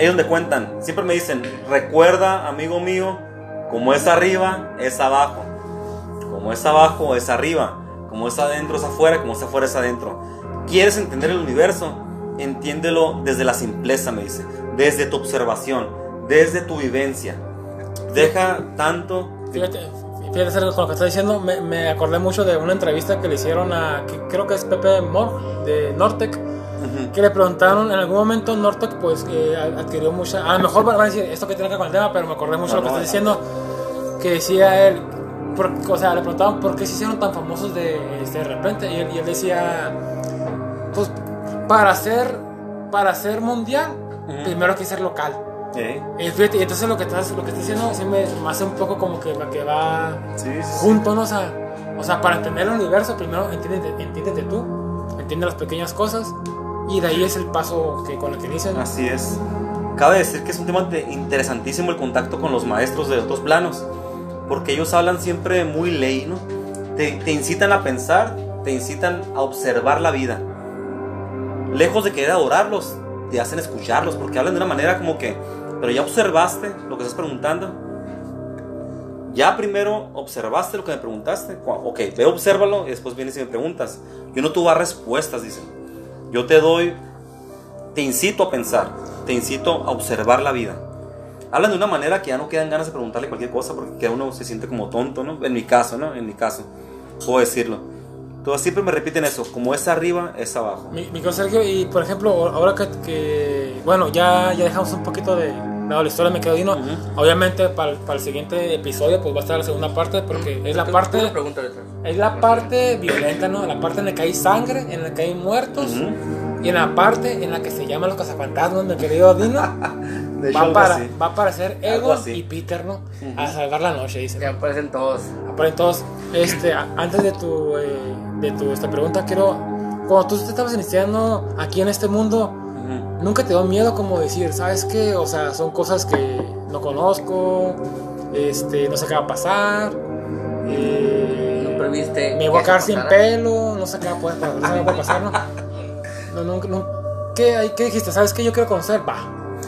ellos me cuentan, siempre me dicen, recuerda, amigo mío, como es arriba, es abajo. Como es abajo, es arriba. Como es adentro, es afuera. Como es afuera, es adentro. ¿Quieres entender el universo? Entiéndelo desde la simpleza, me dice. Desde tu observación, desde tu vivencia. Deja tanto... Fíjate, fíjate Sergio, con lo que está diciendo, me, me acordé mucho de una entrevista que le hicieron a, que creo que es Pepe Mor, de Nortec, que le preguntaron, en algún momento Nortec pues eh, adquirió mucha, a lo mejor van a decir esto que tiene que ver con el tema, pero me acordé mucho de No, lo que no, está diciendo, que decía él, por- o sea, le preguntaban por qué se hicieron tan famosos de, este, de repente, y él, y él decía, pues para ser, para ser mundial, primero hay que ser local. ¿Eh? Entonces lo que estás, lo que estás diciendo sí me, me hace un poco como que, que va Sí, sí, sí. junto, ¿no? O sea, o sea, para entender el universo, primero entiéndete, entiéndete tú, entiende las pequeñas cosas, y de ahí es el paso que con el que inician. Así es. Cabe decir que es un tema de- interesantísimo el contacto con los maestros de otros planos, porque ellos hablan siempre muy ley, ¿no? Te, te incitan a pensar, te incitan a observar la vida. Lejos de querer adorarlos, te hacen escucharlos, porque hablan de una manera como que, pero ya observaste lo que estás preguntando. Ya primero observaste lo que me preguntaste. Ok, ve, obsérvalo y después vienes y me preguntas. Yo no dar respuestas, dicen. Yo te doy te incito a pensar, te incito a observar la vida. Hablan de una manera que ya no quedan ganas de preguntarle cualquier cosa porque que uno se siente como tonto, ¿no? En mi caso, ¿no? En mi caso, puedo decirlo. Todos siempre me repiten eso, como es arriba, es abajo. Mi, mi querido Sergio, y por ejemplo, ahora que, que- bueno, ya, ya dejamos un poquito de lado la historia de Me Quedo Dino, Ujú. obviamente para, el- para el siguiente episodio pues va a estar la segunda parte porque es la parte... Es la parte violenta, ¿no? La parte en la que hay sangre, en la que hay muertos. Ujú. Y en la parte en la que se llaman los cazafantasmas, mi querido Dino. De hecho, va, para, así. va a aparecer Egon y Peter, ¿no? A salvar la noche, dice. Ya aparecen todos. Pero entonces, este, antes de tu, eh, de tu esta pregunta, quiero. Cuando tú te estabas iniciando aquí en este mundo, Ujú. ¿nunca te dio miedo como decir, ¿sabes qué? O sea, son cosas que no conozco, este, no sé qué va a pasar. eh, No previste. me voy a que quedar sin pelo, no sé qué va a poder pasar, no sé qué va a poder pasar, ¿no? No, no, no. ¿Qué, ¿Qué dijiste? ¿Sabes qué? Yo quiero conocer, va.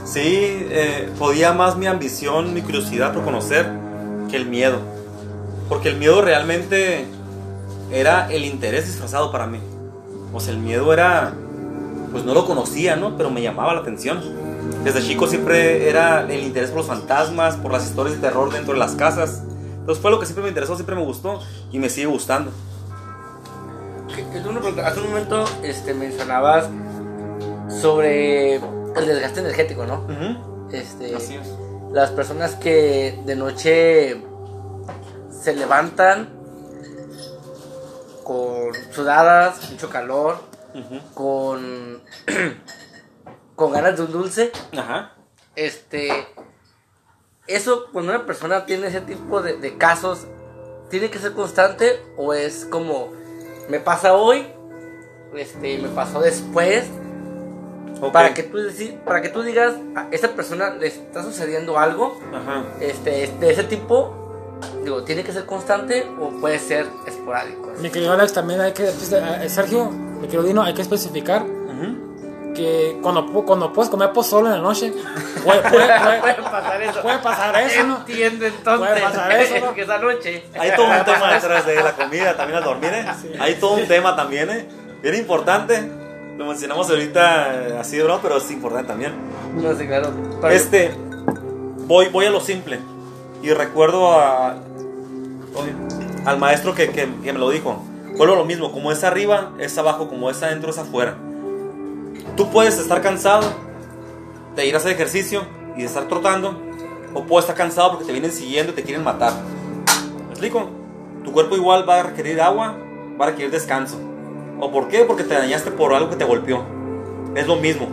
Sí, eh, podía más mi ambición, mi curiosidad por conocer que el miedo. Porque el miedo realmente era el interés disfrazado para mí. O sea, el miedo era, pues no lo conocía, ¿no? Pero me llamaba la atención. Desde chico siempre era el interés por los fantasmas, por las historias de terror dentro de las casas. Entonces fue lo que siempre me interesó, siempre me gustó y me sigue gustando. Hace un momento este, mencionabas sobre el desgaste energético, ¿no? Este, Así es. las personas que de noche se levantan con sudadas, mucho calor, con, con ganas de un dulce. Ajá. Este, eso cuando una persona tiene ese tipo de, de casos, ¿tiene que ser constante o es como, me pasa hoy, este, me pasó después? Para, que tú, deci- para que tú digas, a esa persona le está sucediendo algo, Ajá. este, de ese tipo, digo, ¿tiene que ser constante o puede ser esporádico? Mi querido Alex, también hay que. pues, eh, Sergio, mi querido Dino, hay que especificar Ujú. que cuando, cuando puedes comer pozole en la noche, puede, puede- puede- puede pasar eso. puede pasar eso, ¿no? Entiendo entonces Puede pasar eso, ¿no? que esa noche. Hay todo un tema detrás de la comida, también al dormir, ¿eh? Hay todo un tema también, ¿eh? Bien importante. Lo mencionamos ahorita eh, así de broma, pero es importante también. No sé, claro. Pero- Este, voy, voy a lo simple. Y recuerdo al maestro que, que- me lo dijo. Vuelvo lo mismo, como es arriba, es abajo, como es adentro, es afuera. Tú puedes estar cansado de ir a hacer ejercicio y de estar trotando, o puedes estar cansado porque te vienen siguiendo y te quieren matar. ¿Me explico? Tu cuerpo igual va a requerir agua, va a requerir descanso. ¿O por qué? Porque te dañaste por algo que te golpeó. Es lo mismo.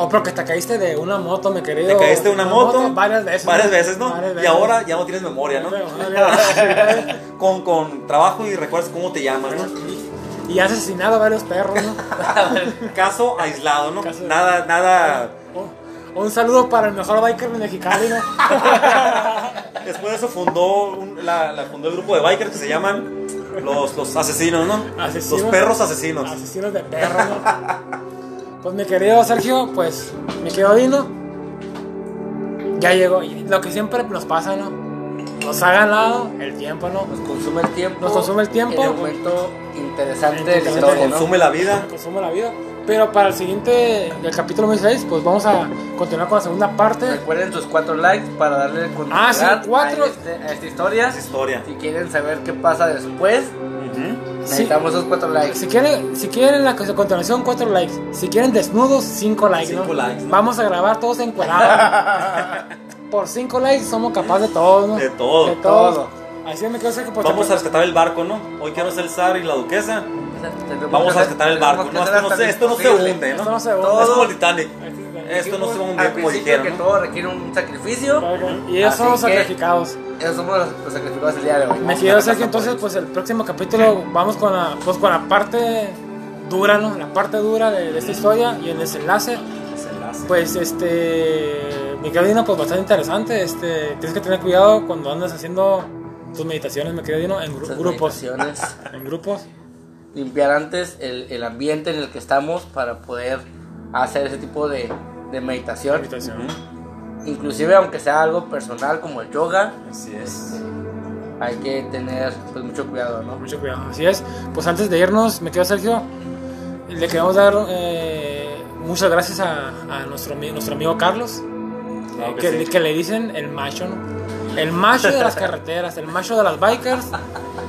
O porque te caíste de una moto, mi querido. Te caíste de una moto, varias veces. Varias veces, ¿no? Varias Y ahora ya no tienes memoria, ¿no? con, con trabajo y recuerdas cómo te llamas, ¿no? Y, has asesinado a varios perros, ¿no? Caso aislado, ¿no? Caso- Nada, nada. Un- Un saludo para el mejor biker de Mexicali, ¿no? Después de eso fundó, un- la, la fundó el grupo de bikers que se llaman los, los asesinos, ¿no? Asesinos. Los perros asesinos. Asesinos de perros, ¿no? Pues mi querido Sergio, pues mi querido Dino, ya llegó. Y lo que siempre nos pasa, ¿no? Nos ha ganado el tiempo, ¿no? Nos consume el tiempo. Nos consume el tiempo. En el momento interesante de la Interesante. historia, ¿no? Consume la vida. Nos consume la vida. Pero para el siguiente, el capítulo 16, pues vamos a continuar con la segunda parte. Recuerden sus cuatro likes para darle continuidad Ah, sí, cuatro. A, este- a esta historia. Historia. Si quieren saber qué pasa después, Ujú. Necesitamos esos cuatro likes. Si quieren, si quieren la continuación, 4 likes. Si quieren desnudos, 5 likes. ¿no? Cinco likes, ¿no? Vamos a grabar todos encuadrados. Por 5 likes somos capaces de todo, ¿no? De todo. De todo. Todo. Así me quedo que pues, Vamos a rescatar el barco, ¿no? Hoy quiero ser el zar y la duquesa. Vamos a rescatar el barco. No, esto no se, esto no se hunde, Esto ¿no? no se hunde. Es como Todo- el Titanic. Esto no se va a hundir Al como dijeron. que ¿no? todo requiere un sacrificio. Y ellos son los que- sacrificados. Esos somos los, los sacrificados del día de hoy. Me quiero Sergio, entonces, pues el próximo capítulo vamos con la, pues, con la parte dura, ¿no? La parte dura de, de esta historia y el desenlace. Desenlace. Pues este, mi querido Dino, pues bastante interesante. Este, tienes que tener cuidado cuando andas haciendo tus meditaciones, mi querido Dino, en gru- Esas grupos. En grupos. Limpiar antes el, el ambiente en el que estamos para poder hacer ese tipo de, de meditación. Meditación. Inclusive aunque sea algo personal como el yoga, Así es. hay que tener pues, mucho cuidado, ¿no? Mucho cuidado. Así es. Pues antes de irnos, me quedo Sergio. Le queremos dar eh, muchas gracias a, a nuestro, nuestro amigo Carlos. Claro eh, que que, sí. que le dicen el macho, ¿no? El macho de las carreteras, el macho de las bikers,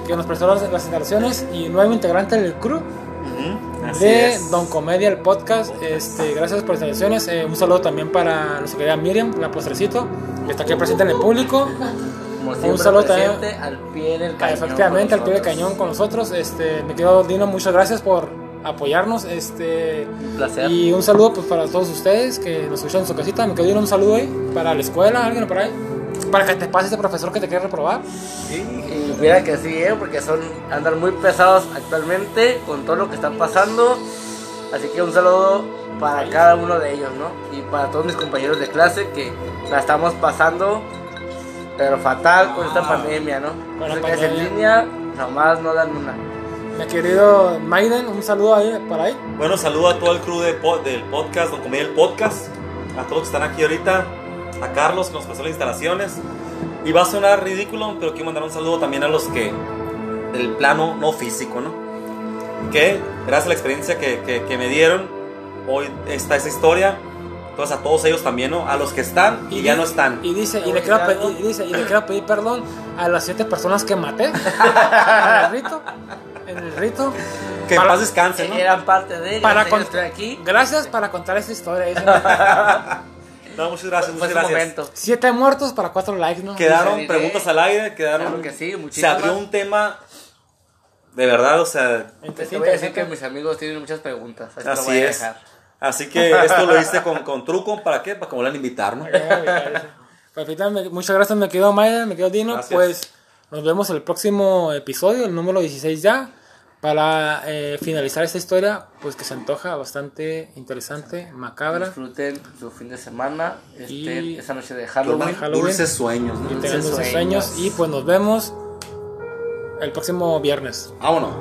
que nos prestó las, las instalaciones y nuevo integrante del crew Ujú. Así de es. Don Comedia, el podcast. Este, gracias por las instalaciones. Eh, un saludo también para nuestra querida Miriam, la postrecito, que está aquí presente en el público. Como siempre saludo presente al pie del cañón. Efectivamente, al pie del cañón con nosotros. Este, me quedo Dino, muchas gracias por apoyarnos. Este, Un placer. y un saludo pues, para todos ustedes que nos escuchan en su casita. Me quedo Dino, un saludo ahí para la escuela, alguien por ahí. Para que te pase ese profesor que te quiere reprobar. Y mira que sí, ¿eh? porque son andan muy pesados actualmente con todo lo que está pasando. Así que un saludo para cada uno de ellos, ¿no? Y para todos mis compañeros de clase que la estamos pasando, pero fatal con esta Ah, pandemia, ¿no? con Las clases en línea nomás no dan una. Mi querido Maiden, un saludo ahí para ahí. Bueno, saludo a todo el crew de po- del podcast, Don Comedia el Podcast, a todos que están aquí ahorita, a Carlos que nos pasó las instalaciones. Y va a sonar ridículo, pero quiero mandar un saludo también a los que del plano no físico, ¿no? Que gracias a la experiencia que, que- que me dieron, hoy está esa historia. Entonces a todos ellos también, ¿no? A los que están y, ya no están. Y dice, y ¿Te le, quiero pedir, y dice, y le quiero pedir perdón a las siete personas que maté en el rito. En el rito. que en para- paz descansen, ¿no? Eran parte de Para gracias a con- que estoy aquí. Gracias para contar esta historia. No, muchas gracias, Fue muchas gracias. momento. Siete muertos para cuatro likes, ¿no? Quedaron preguntas al aire, quedaron. Claro que sí, se muchísimas. abrió un tema de verdad, o sea, Te voy a decir que mis amigos tienen muchas preguntas. Así, te lo así voy a es. dejar. Así que esto lo hice con, con truco, ¿para qué? Para que me vuelvan a invitar, ¿no? Perfecto, me- muchas gracias, me quedo Maida, me quedo Dino. Gracias. Pues nos vemos el próximo episodio, el número 16 ya. Para eh, finalizar esta historia, pues que se antoja bastante interesante, macabra. Disfruten su fin de semana, este, Y- esa noche de Halloween. Halloween. Dulces sueños, ¿no? Y Dulces tengan dulces sueños. sueños. Y pues nos vemos el próximo viernes. Vámonos.